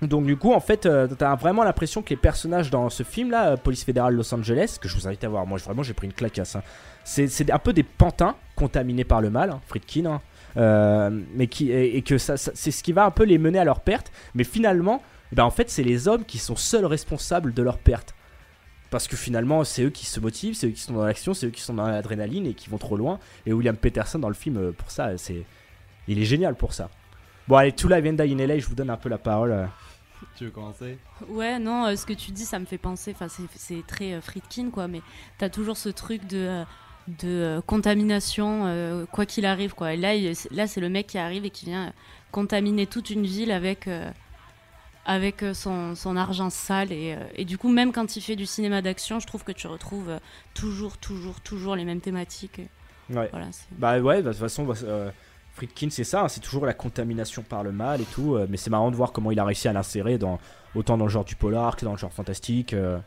Donc du coup, en fait, t'as vraiment l'impression que les personnages dans ce film-là, euh, Police fédérale Los Angeles, que je vous invite à voir, moi vraiment j'ai pris une claquasse, hein. c'est un peu des pantins contaminés par le mal, hein, Friedkin, hein, mais qui, et, que c'est ce qui va un peu les mener à leur perte, mais finalement, eh ben, en fait c'est les hommes qui sont seuls responsables de leur perte. Parce que finalement, c'est eux qui se motivent, c'est eux qui sont dans l'action, c'est eux qui sont dans l'adrénaline et qui vont trop loin. Et William Peterson dans le film, euh, pour ça, c'est, il est génial pour ça. Bon, allez, To Live and Die in LA, je vous donne un peu la parole. euh. Tu veux commencer? Ouais, non, euh, ce que tu dis, ça me fait penser, enfin, c'est- c'est très euh, Friedkin, quoi, mais t'as toujours ce truc de, euh, de contamination, euh, quoi qu'il arrive, quoi. Et là, il- là, c'est le mec qui arrive et qui vient contaminer toute une ville avec, euh, avec euh, son, son argent sale. Et, euh, et du coup, même quand il fait du cinéma d'action, je trouve que tu retrouves euh, toujours, toujours, toujours les mêmes thématiques. Ouais. Voilà, bah ouais, bah, de toute façon, bah, euh, Friedkin, c'est ça, hein, c'est toujours la contamination par le mal et tout. euh, mais c'est marrant de voir comment il a réussi à l'insérer dans, autant dans le genre du polar que dans le genre fantastique. euh.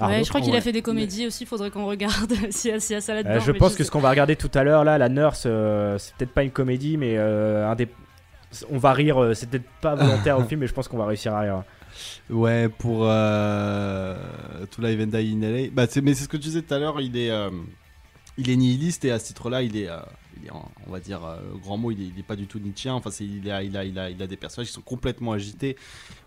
Ouais, je crois qu'il Ouais. a fait des comédies aussi, faudrait qu'on regarde s'il y, y a ça là-dedans. Euh, je mais pense que sais ce qu'on va regarder tout à l'heure, là, la nurse, euh, c'est peut-être pas une comédie, mais euh, un des... on va rire. euh, c'est peut-être pas volontaire au film, mais je pense qu'on va réussir à rire. Ouais, pour euh, To Live and Die in LA. Bah, mais c'est ce que tu disais tout à l'heure, il est, euh, il est nihiliste et à ce titre-là, il est, euh, il est en- on va dire, grand mot, il est, il est pas du tout nietzschéen. Enfin, c'est- il, a, il, a, il, a, il a des personnages qui sont complètement agités.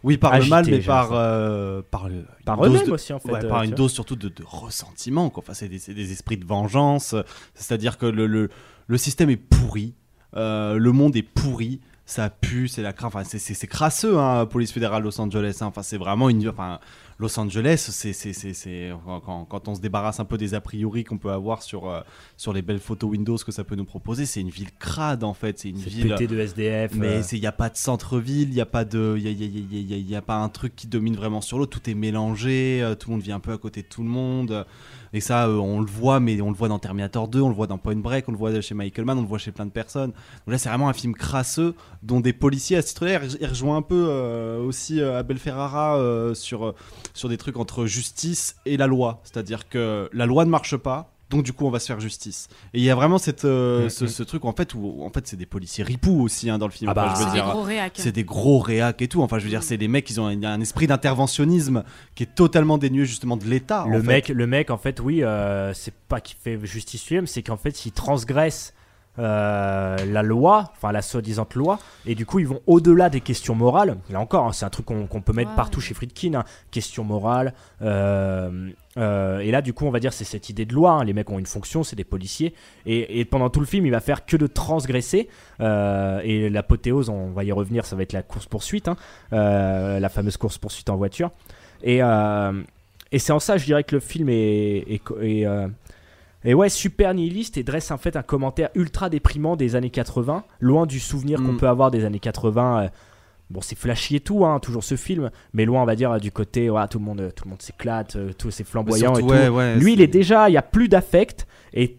Oui, par le mal, mais par, par, le, Par une dose eux-mêmes de- aussi, en fait, ouais, par tu une vois. dose surtout de, de ressentiment. Quoi. Enfin, c'est des, c'est des esprits de vengeance. C'est-à-dire que le, le, le système est pourri. le monde est pourri. Ça pue, c'est la cra- enfin, c'est crasseux, hein, police fédérale Los Angeles. hein. Enfin, c'est vraiment une. Enfin, Los Angeles, c'est c'est- c'est- c'est- quand, quand on se débarrasse un peu des a priori qu'on peut avoir sur, euh, sur les belles photos Windows que ça peut nous proposer, c'est une ville crade en fait. C'est une C'est ville pété de SDF, Mais euh. il n'y a pas de centre-ville, il n'y a pas de, il y a, y a- y a- y a- y a pas un truc qui domine vraiment sur l'autre. Tout est mélangé, euh, tout le monde vit un peu à côté de tout le monde. Et ça, euh, on le voit, mais on le voit dans Terminator 2, on le voit dans Point Break, on le voit chez Michael Mann, on le voit chez plein de personnes. Donc là, c'est vraiment un film crasseux dont des policiers à ce titre-là, il rejoint un peu euh, aussi euh, Abel Ferrara euh, sur, euh, sur des trucs entre justice et la loi. C'est-à-dire que la loi ne marche pas. Donc du coup on va se faire justice. Et il y a vraiment cette, euh, ce, ce truc en fait où en fait c'est des policiers ripoux aussi hein, dans le film. Ah bah, Enfin, C'est des gros réacs. C'est des gros réacs et tout. Enfin je veux dire c'est des mecs qui ont un, un esprit d'interventionnisme qui est totalement dénué justement de l'État. Le en fait. mec, le mec, en fait, oui, euh, c'est pas qu'il fait justice lui-même, c'est qu'en fait, il transgresse euh, la loi, enfin la soi-disant loi, et du coup, ils vont au-delà des questions morales. Là encore, hein, c'est un truc qu'on peut mettre Ouais. partout chez Friedkin, hein, questions morales. euh, euh, et là, du coup, on va dire, c'est cette idée de loi. hein, les mecs ont une fonction, c'est des policiers, et, et pendant tout le film, il va faire que de transgresser. et l'apothéose, on va y revenir, ça va être la course poursuite, la fameuse course poursuite en voiture. Et et c'est en ça, je dirais que le film est, est, co- est, euh, est, ouais, super nihiliste et dresse en fait un commentaire ultra déprimant des années 80, loin du souvenir qu'on Mm. peut avoir des années 80. euh, Bon, c'est flashy et tout, hein, toujours ce film, mais loin, on va dire, euh, du côté, ouais, tout le monde, tout le monde s'éclate, euh, tout c'est flamboyant surtout, et ouais, tout. ouais, Lui, il est déjà, il y a plus d'affect et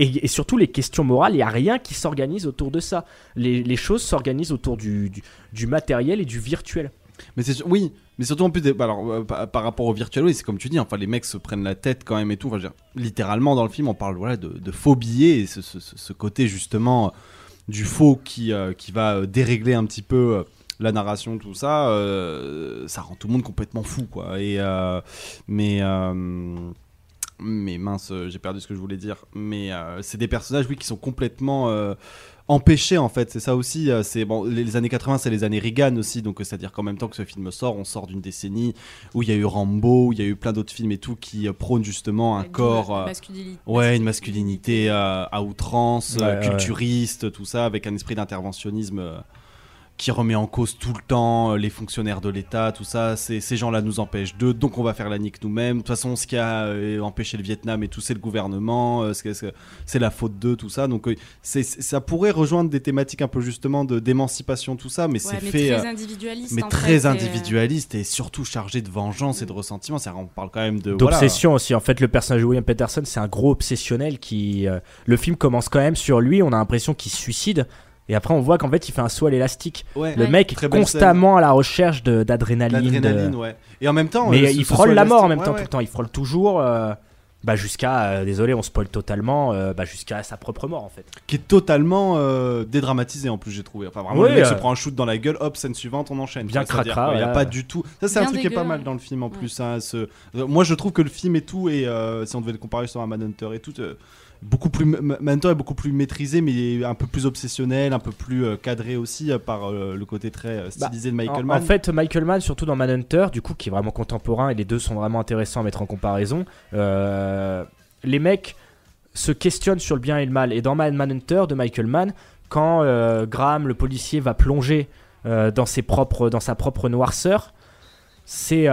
et, et surtout les questions morales, il n'y a rien qui s'organise autour de ça. Les, les choses s'organisent autour du, du, du matériel et du virtuel. Mais c'est oui, mais surtout en plus bah alors euh, par, rapport au virtuel, oui, c'est comme tu dis, enfin les mecs se prennent la tête quand même et tout. Enfin, littéralement dans le film, on parle voilà de, de faux billets et ce, ce- ce- côté justement du faux qui euh, qui va euh, dérégler un petit peu. la narration, tout ça, ça rend tout le monde complètement fou, quoi. Et mais mais mince, j'ai perdu ce que je voulais dire. Mais c'est des personnages, oui, qui sont complètement empêcher en fait c'est ça aussi euh, c'est bon les années 80 c'est les années Reagan aussi donc euh, c'est à dire qu'en même temps que ce film sort on sort d'une décennie où il y a eu Rambo où il y a eu plein d'autres films et tout qui euh, prônent justement un Une corps euh, masculinité- ouais une masculinité euh, à outrance Ouais, ouais. culturiste tout ça avec un esprit d'interventionnisme euh, qui remet en cause tout le temps euh, les fonctionnaires de l'État, tout ça. Ces gens-là nous empêchent d'eux, donc on va faire la nique nous-mêmes. De toute façon, ce qui a euh, empêché le Vietnam et tout, c'est le gouvernement, euh, c'est- la faute d'eux, tout ça. Donc euh, ça pourrait rejoindre des thématiques un peu justement de- d'émancipation, tout ça, mais Ouais, c'est mais fait. très individualiste, Mais en très fait, individualiste et surtout chargé de vengeance et de ressentiment. C'est-à-dire, On parle quand même de. voilà. d'obsession aussi. En fait, le personnage de William Peterson, c'est un gros obsessionnel qui. euh, le film commence quand même sur lui. On a l'impression qu'il se suicide. Et après, on voit qu'en fait, il fait un saut à l'élastique. Ouais. le Ouais. mec Très est constamment à la recherche d'adrénaline. L'adrénaline, de- ouais. Et en même temps, Mais euh, il frôle la mort en même temps, ouais. tout le temps. Il frôle toujours. euh, bah jusqu'à, euh, désolé, on spoil totalement, euh, bah jusqu'à sa propre mort en fait. qui est totalement euh, dédramatisé en plus j'ai trouvé enfin vraiment le mec euh, se prend un shoot dans la gueule hop scène suivante on enchaîne Bien cracra, il y a pas du tout ça c'est un truc qui est pas mal dans le film en plus hein, ce- moi je trouve que le film et tout et euh, si on devait le comparer sur un Manhunter et tout euh, beaucoup plus Ma- Manhunter est beaucoup plus maîtrisé mais un peu plus obsessionnel un peu plus euh, cadré aussi euh, par euh, le côté très Bah, stylisé de Michael en, Mann en fait, Michael Mann, surtout dans Manhunter, du coup, qui est vraiment contemporain, et les deux sont vraiment intéressants à mettre en comparaison. les mecs se questionnent sur le bien et le mal. Et dans Man- Manhunter de Michael Mann, quand Graham, le policier, va plonger dans, ses propres, dans sa propre noirceur, c'est.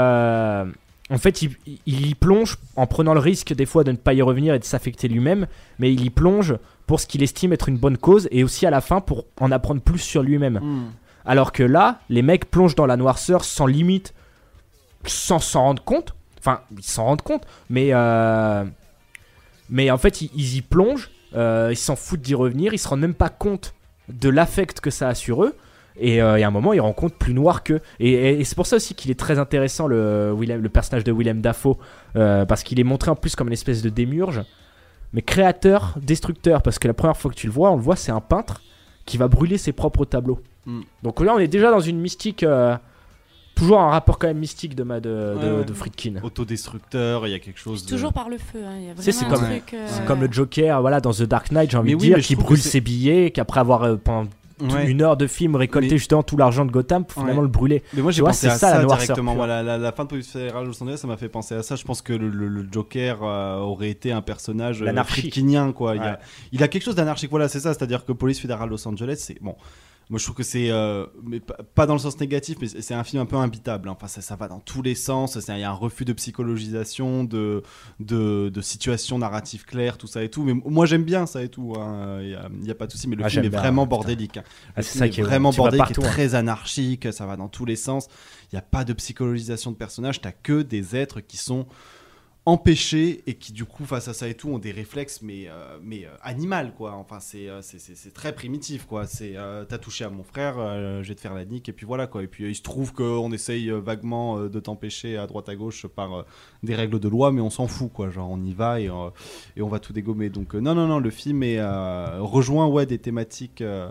En fait, il, il y plonge en prenant le risque des fois de ne pas y revenir et de s'affecter lui-même, mais il y plonge pour ce qu'il estime être une bonne cause et aussi à la fin pour en apprendre plus sur lui-même. Hmm. Alors que là, les mecs plongent dans la noirceur sans limite, sans s'en rendre compte. Enfin, ils s'en rendent compte, mais euh, mais en fait, ils, ils y plongent, euh, ils s'en foutent d'y revenir, ils se rendent même pas compte de l'affect que ça a sur eux. Et, euh, et à un moment, ils rencontrent plus noir qu'eux. Et, et- et c'est pour ça aussi qu'il est très intéressant, le, Willem- le personnage de Willem Dafoe, euh, parce qu'il est montré en plus comme une espèce de démurge, mais créateur, destructeur. Parce que la première fois que tu le vois, on le voit, c'est un peintre qui va brûler ses propres tableaux. Mm. Donc là, on est déjà dans une mystique. euh, toujours un rapport quand même mystique de, ma, de, de, Ouais, ouais. de Friedkin. autodestructeur il y a quelque chose de... Toujours par le feu. hein, il c'est comme, euh, c'est comme le Joker voilà, dans The Dark Knight, j'ai envie Mais de oui, dire, qui brûle ses billets, qu'après avoir euh, Ouais. une heure de film récolté Mais- justement tout l'argent de Gotham pour finalement Ouais. le brûler. Mais moi j'ai pensé à ça, ça, la noirceur directement. la, la fin de Police fédérale de Los Angeles, ça m'a fait penser à ça. Je pense que le, le- le Joker euh, aurait été un personnage euh, quoi. Il, a, il a quelque chose d'anarchique. Voilà, c'est ça. C'est-à-dire que Police fédérale Los Angeles, c'est bon. Moi, je trouve que c'est, euh, mais pas, dans le sens négatif, mais c'est un film un peu imbitable. hein. Enfin, ça, ça va dans tous les sens. Il y a un refus de psychologisation, de, de, de situations narratives claires, tout ça et tout. Mais moi, j'aime bien ça et tout. hein. Il n'y a, il y a pas de souci. Mais le Ah, film est bien, vraiment bordélique. hein. Ah, c'est ça qui est vraiment bordélique, partout, est hein. très anarchique. Ça va dans tous les sens. Il n'y a pas de psychologisation de personnages. T'as que des êtres qui sont empêchés et qui du coup face à ça et tout ont des réflexes mais euh, mais euh, animal quoi. Enfin c'est euh, c'est- très primitif quoi. C'est euh, t'as touché à mon frère euh, je vais te faire la nique et puis voilà quoi. Et puis euh, il se trouve qu'on essaye vaguement de t'empêcher à droite à gauche par des règles de loi mais on s'en fout quoi. Genre on y va et, et on va tout dégommer. Donc non non non le film est euh, rejoint ouais des thématiques euh,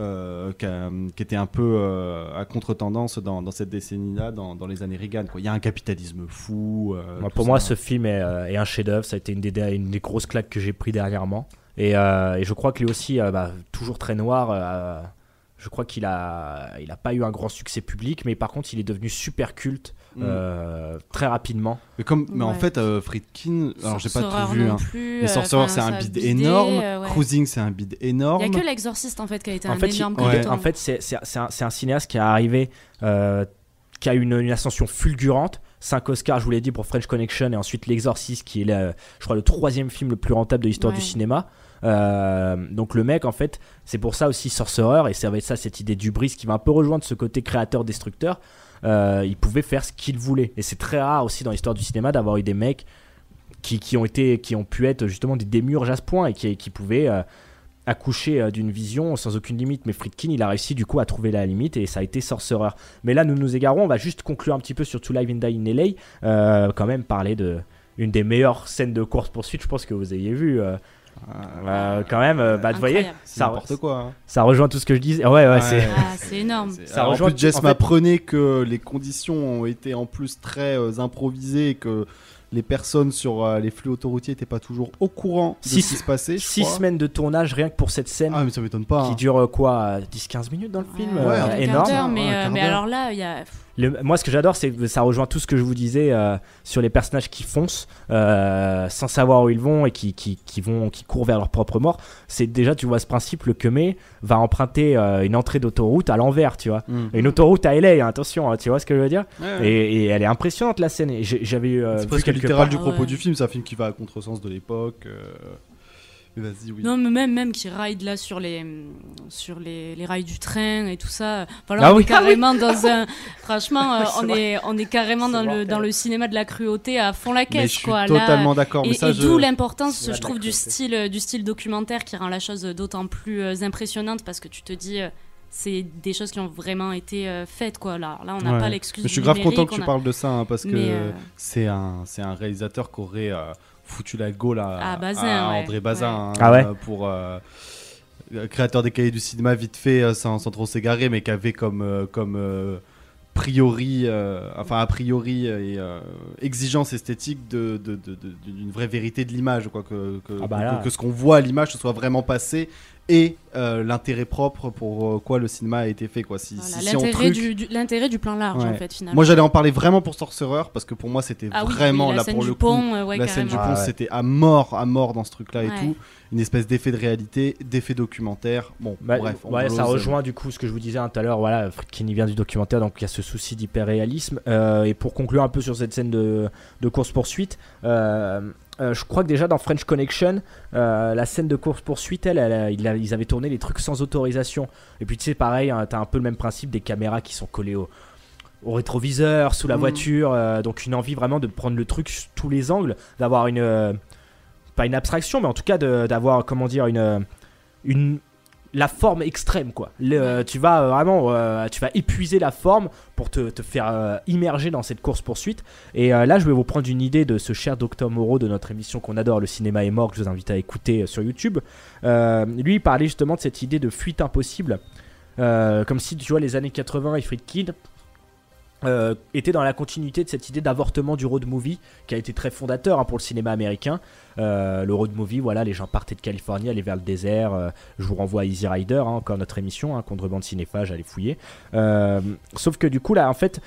euh, qu'a- qui étaient un peu euh, à contre-tendance dans, dans cette décennie là dans, dans les années Reagan quoi. Il y a un capitalisme fou pour moi, ce film est, euh, est un chef-d'œuvre. Ça a été une des, une des grosses claques que j'ai pris dernièrement. Et, euh, et je crois que lui aussi, euh, bah, toujours très noir. euh, je crois qu'il a, il a pas eu un grand succès public, mais par contre, il est devenu super culte Mm. très rapidement. Mais, comme, mais en fait, euh, Friedkin, alors j'ai pas Sorcerer tout vu. Hein. plus, mais Sorcerer, enfin, c'est un bid énorme. euh, ouais. Cruising, c'est un bid Il énorme. n'y a que l'exorciste en fait qui a été En un fait, il- énorme ouais, carton. en fait, c'est un, cinéaste qui est arrivé, euh, qui a une, une ascension fulgurante. 5 Oscars, je vous l'ai dit, pour French Connection, et ensuite L'Exorciste, qui est, le- je crois, le troisième film le plus rentable de l'histoire Ouais. du cinéma. Euh, donc le mec, en fait, c'est pour ça aussi Sorcerer, et c'est avec ça cette idée du bris qui va un peu rejoindre ce côté créateur-destructeur. Euh, il pouvait faire ce qu'il voulait. Et c'est très rare aussi dans l'histoire du cinéma d'avoir eu des mecs qui, qui ont été, qui ont pu être justement des démurges à ce point et qui, qui pouvaient euh, accoucher euh, d'une vision sans aucune limite. Mais Friedkin, il a réussi du coup à trouver la limite et ça a été Sorcerer. Mais là, nous nous égarons. On va juste conclure un petit peu sur To Live and Die in LA. Euh, quand même parler de une des meilleures scènes de course poursuite, je pense que vous ayez vu. euh, euh, quand même, euh, bah, vous voyez, ça, n'importe quoi. hein. ça rejoint tout ce que je disais. Ouais, ouais, c'est. Ah, énorme. Ça Alors, rejoint en plus, Jess en fait- m'apprenait que les conditions ont été en plus très euh, improvisées et que les personnes sur euh, les flux autoroutiers n'étaient pas toujours au courant de Six- ce qui se passait. je Six crois. semaines de tournage rien que pour cette scène. Ah, mais ça m'étonne pas. Qui hein. dure euh, quoi 10-15 minutes dans le film Ouais, euh, Énorme. mais, Ouais, un quart mais d'heure. alors là, il y a. Le- moi, ce que j'adore, c'est que ça rejoint tout ce que je vous disais euh, sur les personnages qui foncent euh, sans savoir où ils vont et qui, qui, qui vont, qui courent vers leur propre mort. C'est déjà, tu vois, ce principe, le Kemé va emprunter euh, une entrée d'autoroute à l'envers, tu vois. Mm. Une autoroute à LA, hein, attention, hein, tu vois ce que je veux dire? Ouais, ouais. et, et elle est impressionnante la scène. J'avais euh, C'est presque littéral part- du Ah propos ouais. du film. C'est un film qui va à contresens de l'époque. Mais vas-y, oui. Non, mais même, même qui ride là sur les, sur les, les rails du train et tout ça. Voilà, Ah on oui. est carrément dans un. Franchement, euh, on, vrai. est, on est carrément dans le, dans le cinéma de la cruauté à fond la caisse. Mais je suis quoi. totalement d'accord, mais Et, et je- d'où l'importance, je trouve, du style, du style documentaire qui rend la chose d'autant plus euh, impressionnante parce que tu te dis. euh, c'est des choses qui ont vraiment été euh, faites quoi là là on n'a Ouais. pas l'excuse je suis grave content que tu a- parles de ça hein, parce que euh, c'est un c'est un réalisateur qui aurait euh, foutu la gaule à, À Bazin, à ouais. André Bazin Ouais. hein, Ah ouais euh, pour euh, euh, créateur des cahiers du cinéma vite fait sans, sans trop s'égarer mais qui avait comme comme euh, priori euh, enfin a priori et exigence esthétique de d'une vraie vérité de l'image quoi que que, Ah bah là. que- que ce qu'on voit à l'image soit vraiment passé et euh, l'intérêt propre pour euh, quoi le cinéma a été fait quoi si, Voilà, si- l'intérêt truc- du, du- l'intérêt du plan large en fait finalement moi j'allais en parler vraiment pour Sorcerer parce que pour moi c'était Ah oui, vraiment oui, la là pour du le coup pont, euh, ouais, la scène du pont Ah ouais. c'était à mort à mort dans ce truc là et tout une espèce d'effet de réalité d'effet documentaire bon Bah, bref on ouais, ça rejoint du coup ce que je vous disais hein, tout à l'heure. Voilà, Friedkin il vient du documentaire, donc il y a ce souci d'hyperréalisme. Euh, et pour conclure un peu sur cette scène de, de course poursuite, euh, je crois que déjà dans French Connection, euh, la scène de course poursuite, elle, ils avaient tourné les trucs sans autorisation. Et puis tu sais, pareil, hein, t'as un peu le même principe des caméras qui sont collées au au rétroviseur, sous la Mhm. voiture, euh, donc une envie vraiment de prendre le truc sous tous les angles, d'avoir une pas une abstraction, mais en tout cas d'avoir comment dire une une la forme extrême quoi. Le- tu vas euh, vraiment euh, tu vas épuiser la forme pour te, te faire euh, immerger dans cette course poursuite. Et euh, là je vais vous prendre une idée de ce cher docteur Moreau de notre émission qu'on adore, le cinéma est mort, que je vous invite à écouter euh, sur YouTube. Euh, lui il parlait justement de cette idée de fuite impossible. Euh, comme si tu vois les années 80 et Friedkin euh, était dans la continuité de cette idée d'avortement du road movie qui a été très fondateur hein, pour le cinéma américain. Euh, le road movie, voilà, les gens partaient de Californie, allaient vers le désert. euh, je vous renvoie à Easy Rider, hein, encore notre émission, hein, Contrebande Cinéphage, allez fouiller. Sauf que du coup, là, en fait,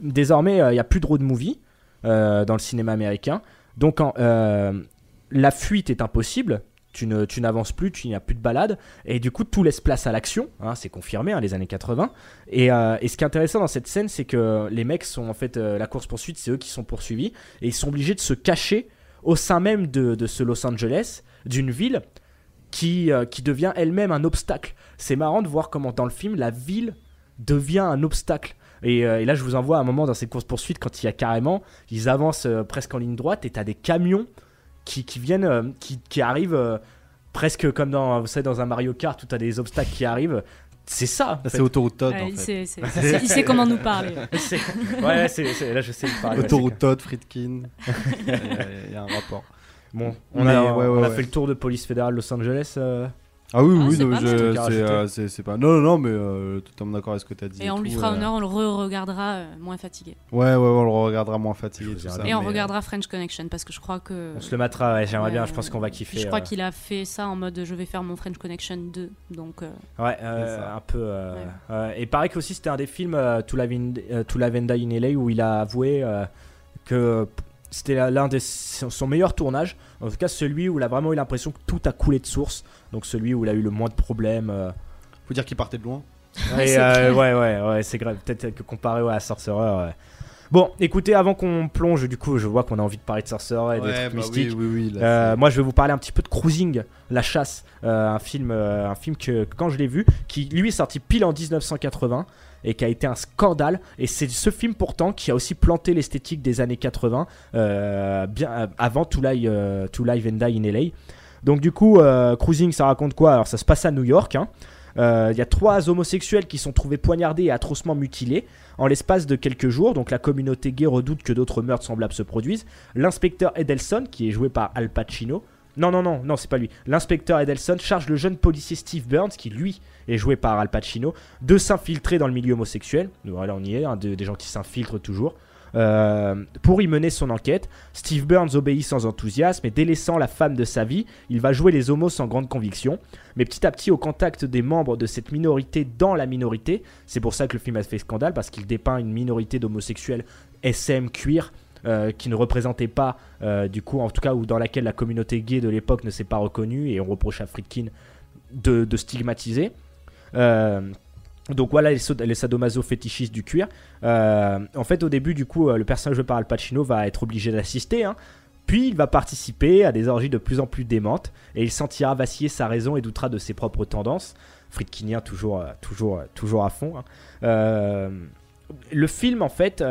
désormais, il n'y a plus de road movie dans le cinéma américain. Donc, la fuite est impossible. Tu, ne, tu n'avances plus, tu n'y as plus de balade, et du coup tout laisse place à l'action, hein, c'est confirmé, hein, les années 80. Et, euh, et ce qui est intéressant dans cette scène, c'est que les mecs sont en fait, euh, la course poursuite, c'est eux qui sont poursuivis, et ils sont obligés de se cacher au sein même de, de ce Los Angeles, d'une ville qui, euh, qui devient elle-même un obstacle. C'est marrant de voir comment dans le film, la ville devient un obstacle. Et, et là, je vous envoie un moment dans cette course-poursuite quand il y a carrément, ils avancent presque en ligne droite et t'as des camions qui, qui viennent, euh, qui, qui arrivent euh, presque comme dans, vous savez, dans un Mario Kart où t'as des obstacles qui arrivent. C'est ça. c'est autoroute Todd Ouais, en il, sait, il sait comment nous parler. Là je sais autoroute Todd Friedkin il y, a- il y a un rapport Bon, on Mais a, ouais, ouais, on a ouais. fait le tour de police fédérale Los Angeles. euh, ah oui Ah, oui non, c'est euh, c'est pas non non non mais euh, totalement d'accord avec ce que t'as dit Et on tout, lui fera euh. honneur, on le re-regardera euh, moins fatigué. ouais ouais on le regardera moins fatigué tout ça, Et on euh, regardera French Connection parce que je crois que. On se le mettra, ouais, j'aimerais Ouais, bien, je pense qu'on va kiffer. Je crois euh, qu'il a fait ça en mode je vais faire mon French Connection 2. Donc. euh, Ouais, euh, un peu. euh, euh, et pareil que aussi c'était un des films euh, To Live in, LA où il a avoué euh, que c'était l'un des son meilleur tournage. En tout cas, celui où il a vraiment eu l'impression que tout a coulé de source. Donc celui où il a eu le moins de problèmes. euh. faut dire qu'il partait de loin Et, euh, ouais, ouais, ouais, c'est grave. Peut-être que comparé ouais, à Sorcerer. ouais. Bon, écoutez, avant qu'on plonge, du coup, je vois qu'on a envie de parler de Sorcerer et des Ouais, trucs bah mystiques. oui, oui, oui, là, Euh, c'est- moi, je vais vous parler un petit peu de Cruising, La Chasse, euh, un film, euh, un film que quand je l'ai vu, qui lui est sorti pile en 1980 et qui a été un scandale. Et c'est ce film pourtant qui a aussi planté l'esthétique des années 80, euh, bien euh, avant To Live, euh, To and Die in LA. Donc du coup, euh, Cruising, ça raconte quoi? Alors ça se passe à New York. hein. Il y a trois homosexuels qui sont trouvés poignardés et atrocement mutilés en l'espace de quelques jours. Donc la communauté gay redoute que d'autres meurtres semblables se produisent. L'inspecteur Edelson, qui est joué par Al Pacino. Non, non, non, non, c'est pas lui. L'inspecteur Edelson charge le jeune policier Steve Burns, qui lui est joué par Al Pacino, de s'infiltrer dans le milieu homosexuel. Voilà, on y est, hein, de- des gens qui s'infiltrent toujours. Euh, pour y mener son enquête, Steve Burns obéit sans enthousiasme et délaissant la femme de sa vie, il va jouer les homos sans grande conviction. Mais petit à petit, au contact des membres de cette minorité dans la minorité, c'est pour ça que le film a fait scandale, parce qu'il dépeint une minorité d'homosexuels SM, cuir, euh, qui ne représentait pas, euh, du coup, en tout cas, ou dans laquelle la communauté gay de l'époque ne s'est pas reconnue, et on reproche à Friedkin de, de stigmatiser. Euh, donc voilà les, les sadomaso fétichistes du cuir. En fait, au début, du coup, le personnage joué par Al Pacino va être obligé d'assister. hein. Puis il va participer à des orgies de plus en plus démentes et il sentira vaciller sa raison et doutera de ses propres tendances. Friedkinien toujours, toujours, toujours à fond. hein. Le film, en fait,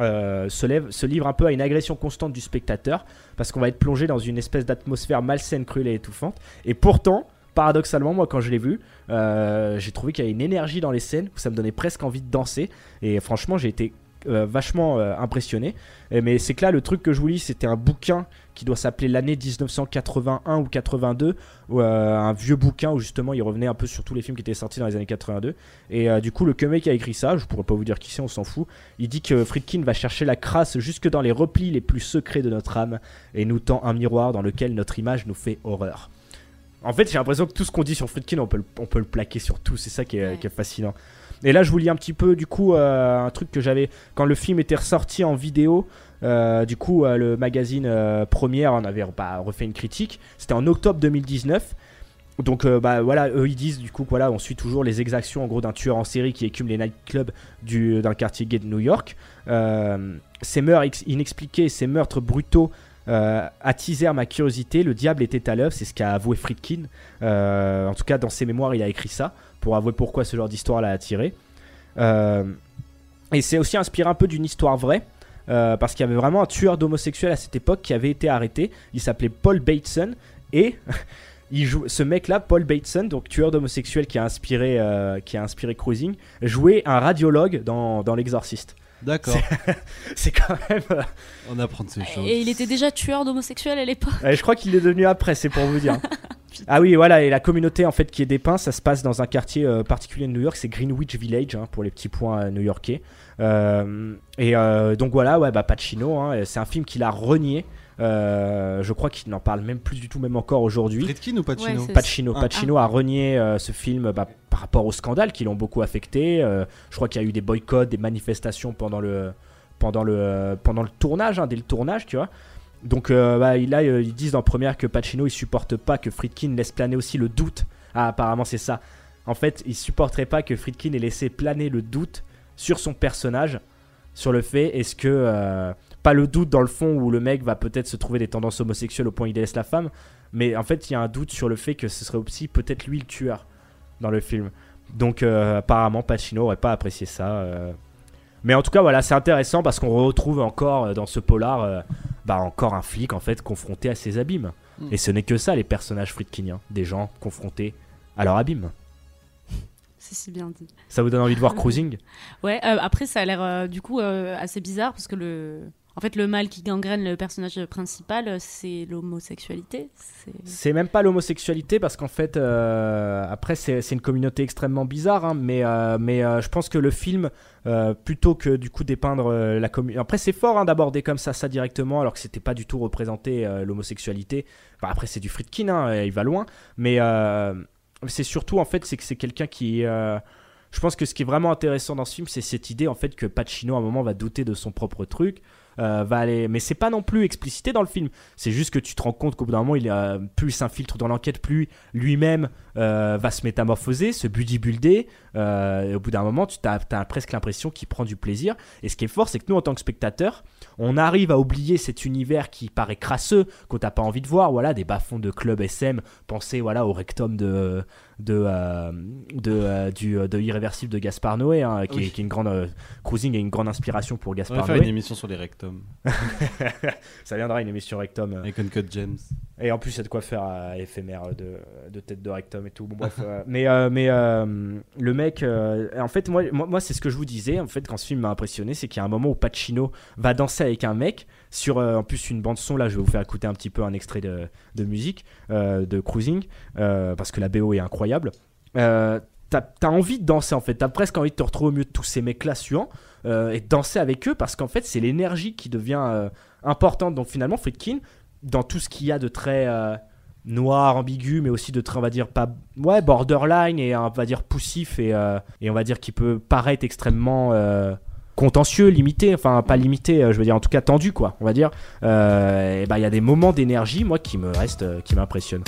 euh, se, livre un peu à une agression constante du spectateur parce qu'on va être plongé dans une espèce d'atmosphère malsaine, cruelle et étouffante. Et pourtant, paradoxalement, moi, quand je l'ai vu, euh, j'ai trouvé qu'il y avait une énergie dans les scènes où ça me donnait presque envie de danser. Et franchement, j'ai été euh, vachement euh, impressionné. Mais c'est que là, le truc que je vous lis, c'était un bouquin qui doit s'appeler l'année 1981 ou 82, ou, euh, un vieux bouquin où justement il revenait un peu sur tous les films qui étaient sortis dans les années 82. Et du coup, le mec qui a écrit ça, je pourrais pas vous dire qui c'est, on s'en fout. Il dit que Friedkin va chercher la crasse jusque dans les replis les plus secrets de notre âme et nous tend un miroir dans lequel notre image nous fait horreur. En fait, j'ai l'impression que tout ce qu'on dit sur Friedkin, on peut, le- on peut le plaquer sur tout. C'est ça qui est, qui est fascinant. Et là, je vous lis un petit peu, du coup, euh, un truc que j'avais quand le film était ressorti en vidéo. euh, du coup, euh, le magazine Première en avait bah, refait une critique. C'était en octobre 2019. Donc, euh, bah voilà, eux ils disent du coup voilà, on suit toujours les exactions en gros d'un tueur en série qui écume les nightclubs du- d'un quartier gay de New York. Euh, ces meurtres ex- inexpliqués, ces meurtres brutaux euh, attisèrent ma curiosité. Le diable était à l'œuvre, c'est ce qu'a avoué Friedkin. Euh, en tout cas, dans ses mémoires, il a écrit ça pour avouer pourquoi ce genre d'histoire l'a attiré. Euh, et c'est aussi inspiré un peu d'une histoire vraie. euh, parce qu'il y avait vraiment un tueur d'homosexuels à cette époque qui avait été arrêté. Il s'appelait Paul Bateson. Et ce mec-là, Paul Bateson, donc tueur d'homosexuels qui a inspiré, qui a inspiré Cruising, jouait un radiologue dans L'Exorciste. D'accord. C'est- quand même. euh, On apprend de ces choses. Et il était déjà tueur d'homosexuels à l'époque. Je crois qu'il est devenu après, c'est pour vous dire. ah oui, voilà, et la communauté en fait qui est dépeinte, ça se passe dans un quartier euh, particulier de New York, c'est Greenwich Village hein, pour les petits points euh, new-yorkais. Euh, et euh, donc voilà, ouais, bah Pacino, hein, c'est un film qu'il a renié. Euh, je crois qu'il n'en parle même plus du tout, même encore aujourd'hui. Friedkin ou Pacino Ouais, Pacino. Ah. Pacino a renié euh, ce film bah, par rapport au scandale qui l'ont beaucoup affecté. Euh, je crois qu'il y a eu des boycotts, des manifestations pendant le, pendant le, pendant le tournage, hein, dès le tournage, tu vois. Donc euh, bah, il- là, ils disent en première que Pacino il supporte pas que Friedkin laisse planer aussi le doute. Ah, apparemment c'est ça. En fait, il supporterait pas que Friedkin ait laissé planer le doute sur son personnage, sur le fait est-ce que euh, pas le doute dans le fond où le mec va peut-être se trouver des tendances homosexuelles au point où il délaisse la femme, mais en fait il y a un doute sur le fait que ce serait aussi peut-être lui le tueur dans le film. Donc euh, apparemment Pacino aurait pas apprécié ça. euh. Mais en tout cas voilà c'est intéressant parce qu'on retrouve encore euh, dans ce polar euh, bah, encore un flic en fait confronté à ses abîmes. Mm. Et ce n'est que ça les personnages friedkiniens, des gens confrontés à leur abîme. C'est si bien dit. Ça vous donne envie de voir Cruising? Ouais, euh, après ça a l'air euh, du coup euh, assez bizarre parce que le. En fait, le mal qui gangrène le personnage principal, c'est l'homosexualité. C'est- même pas l'homosexualité parce qu'en fait, euh, après, c'est une communauté extrêmement bizarre, hein, mais, euh, mais euh, je pense que le film, plutôt que du coup dépeindre la communauté. Après, c'est fort hein, d'aborder comme ça ça directement alors que c'était pas du tout représenté l'homosexualité. Après, c'est du Friedkin, hein, il va loin, mais c'est surtout en fait, c'est que c'est quelqu'un qui. je pense que ce qui est vraiment intéressant dans ce film, c'est cette idée en fait que Pacino à un moment va douter de son propre truc, euh, va aller, mais c'est pas non plus explicité dans le film. C'est juste que tu te rends compte qu'au bout d'un moment, il plus il s'infiltre dans l'enquête, plus lui-même euh, va se métamorphoser, se bodybuilder. Euh, au bout d'un moment, tu as, presque l'impression qu'il prend du plaisir. Et ce qui est fort, c'est que nous, en tant que spectateurs, on arrive à oublier cet univers qui paraît crasseux, qu'on t'a pas envie de voir. Voilà, des bas-fonds de club SM. Pensez voilà au rectum de de euh, de, euh, du de irréversible de Gaspard Noé, hein, qui, Oui. est, qui est une grande euh, cruising et une grande inspiration pour On Gaspard va faire Noé. une émission sur les rectums. Ça viendra une émission rectum. Avec Uncut James. Et en plus, il y a de quoi faire euh, éphémère de, de tête de rectum et tout. Bon, bref, euh, mais euh, mais euh, le mec, euh, en fait, moi, moi, moi, c'est ce que je vous disais. En fait, quand ce film m'a impressionné, c'est qu'il y a un moment où Pacino va danser avec un mec sur, euh, en plus, une bande son. Là, je vais vous faire écouter un petit peu un extrait de, de musique euh, de Cruising euh, parce que la BO est incroyable. T'as as envie de danser en fait. T'as presque envie de te retrouver au milieu de tous ces mecs là et de danser avec eux parce qu'en fait, c'est l'énergie qui devient importante. Donc finalement, Friedkin, dans tout ce qu'il y a de très noir, ambigu, mais aussi de très, on va dire, pas, ouais, borderline et on va dire poussif et, et on va dire qui peut paraître extrêmement contentieux, limité, enfin pas limité, euh, je veux dire en tout cas tendu quoi, on va dire. Euh, et bah il y a des moments d'énergie moi qui me restent, euh, qui m'impressionnent.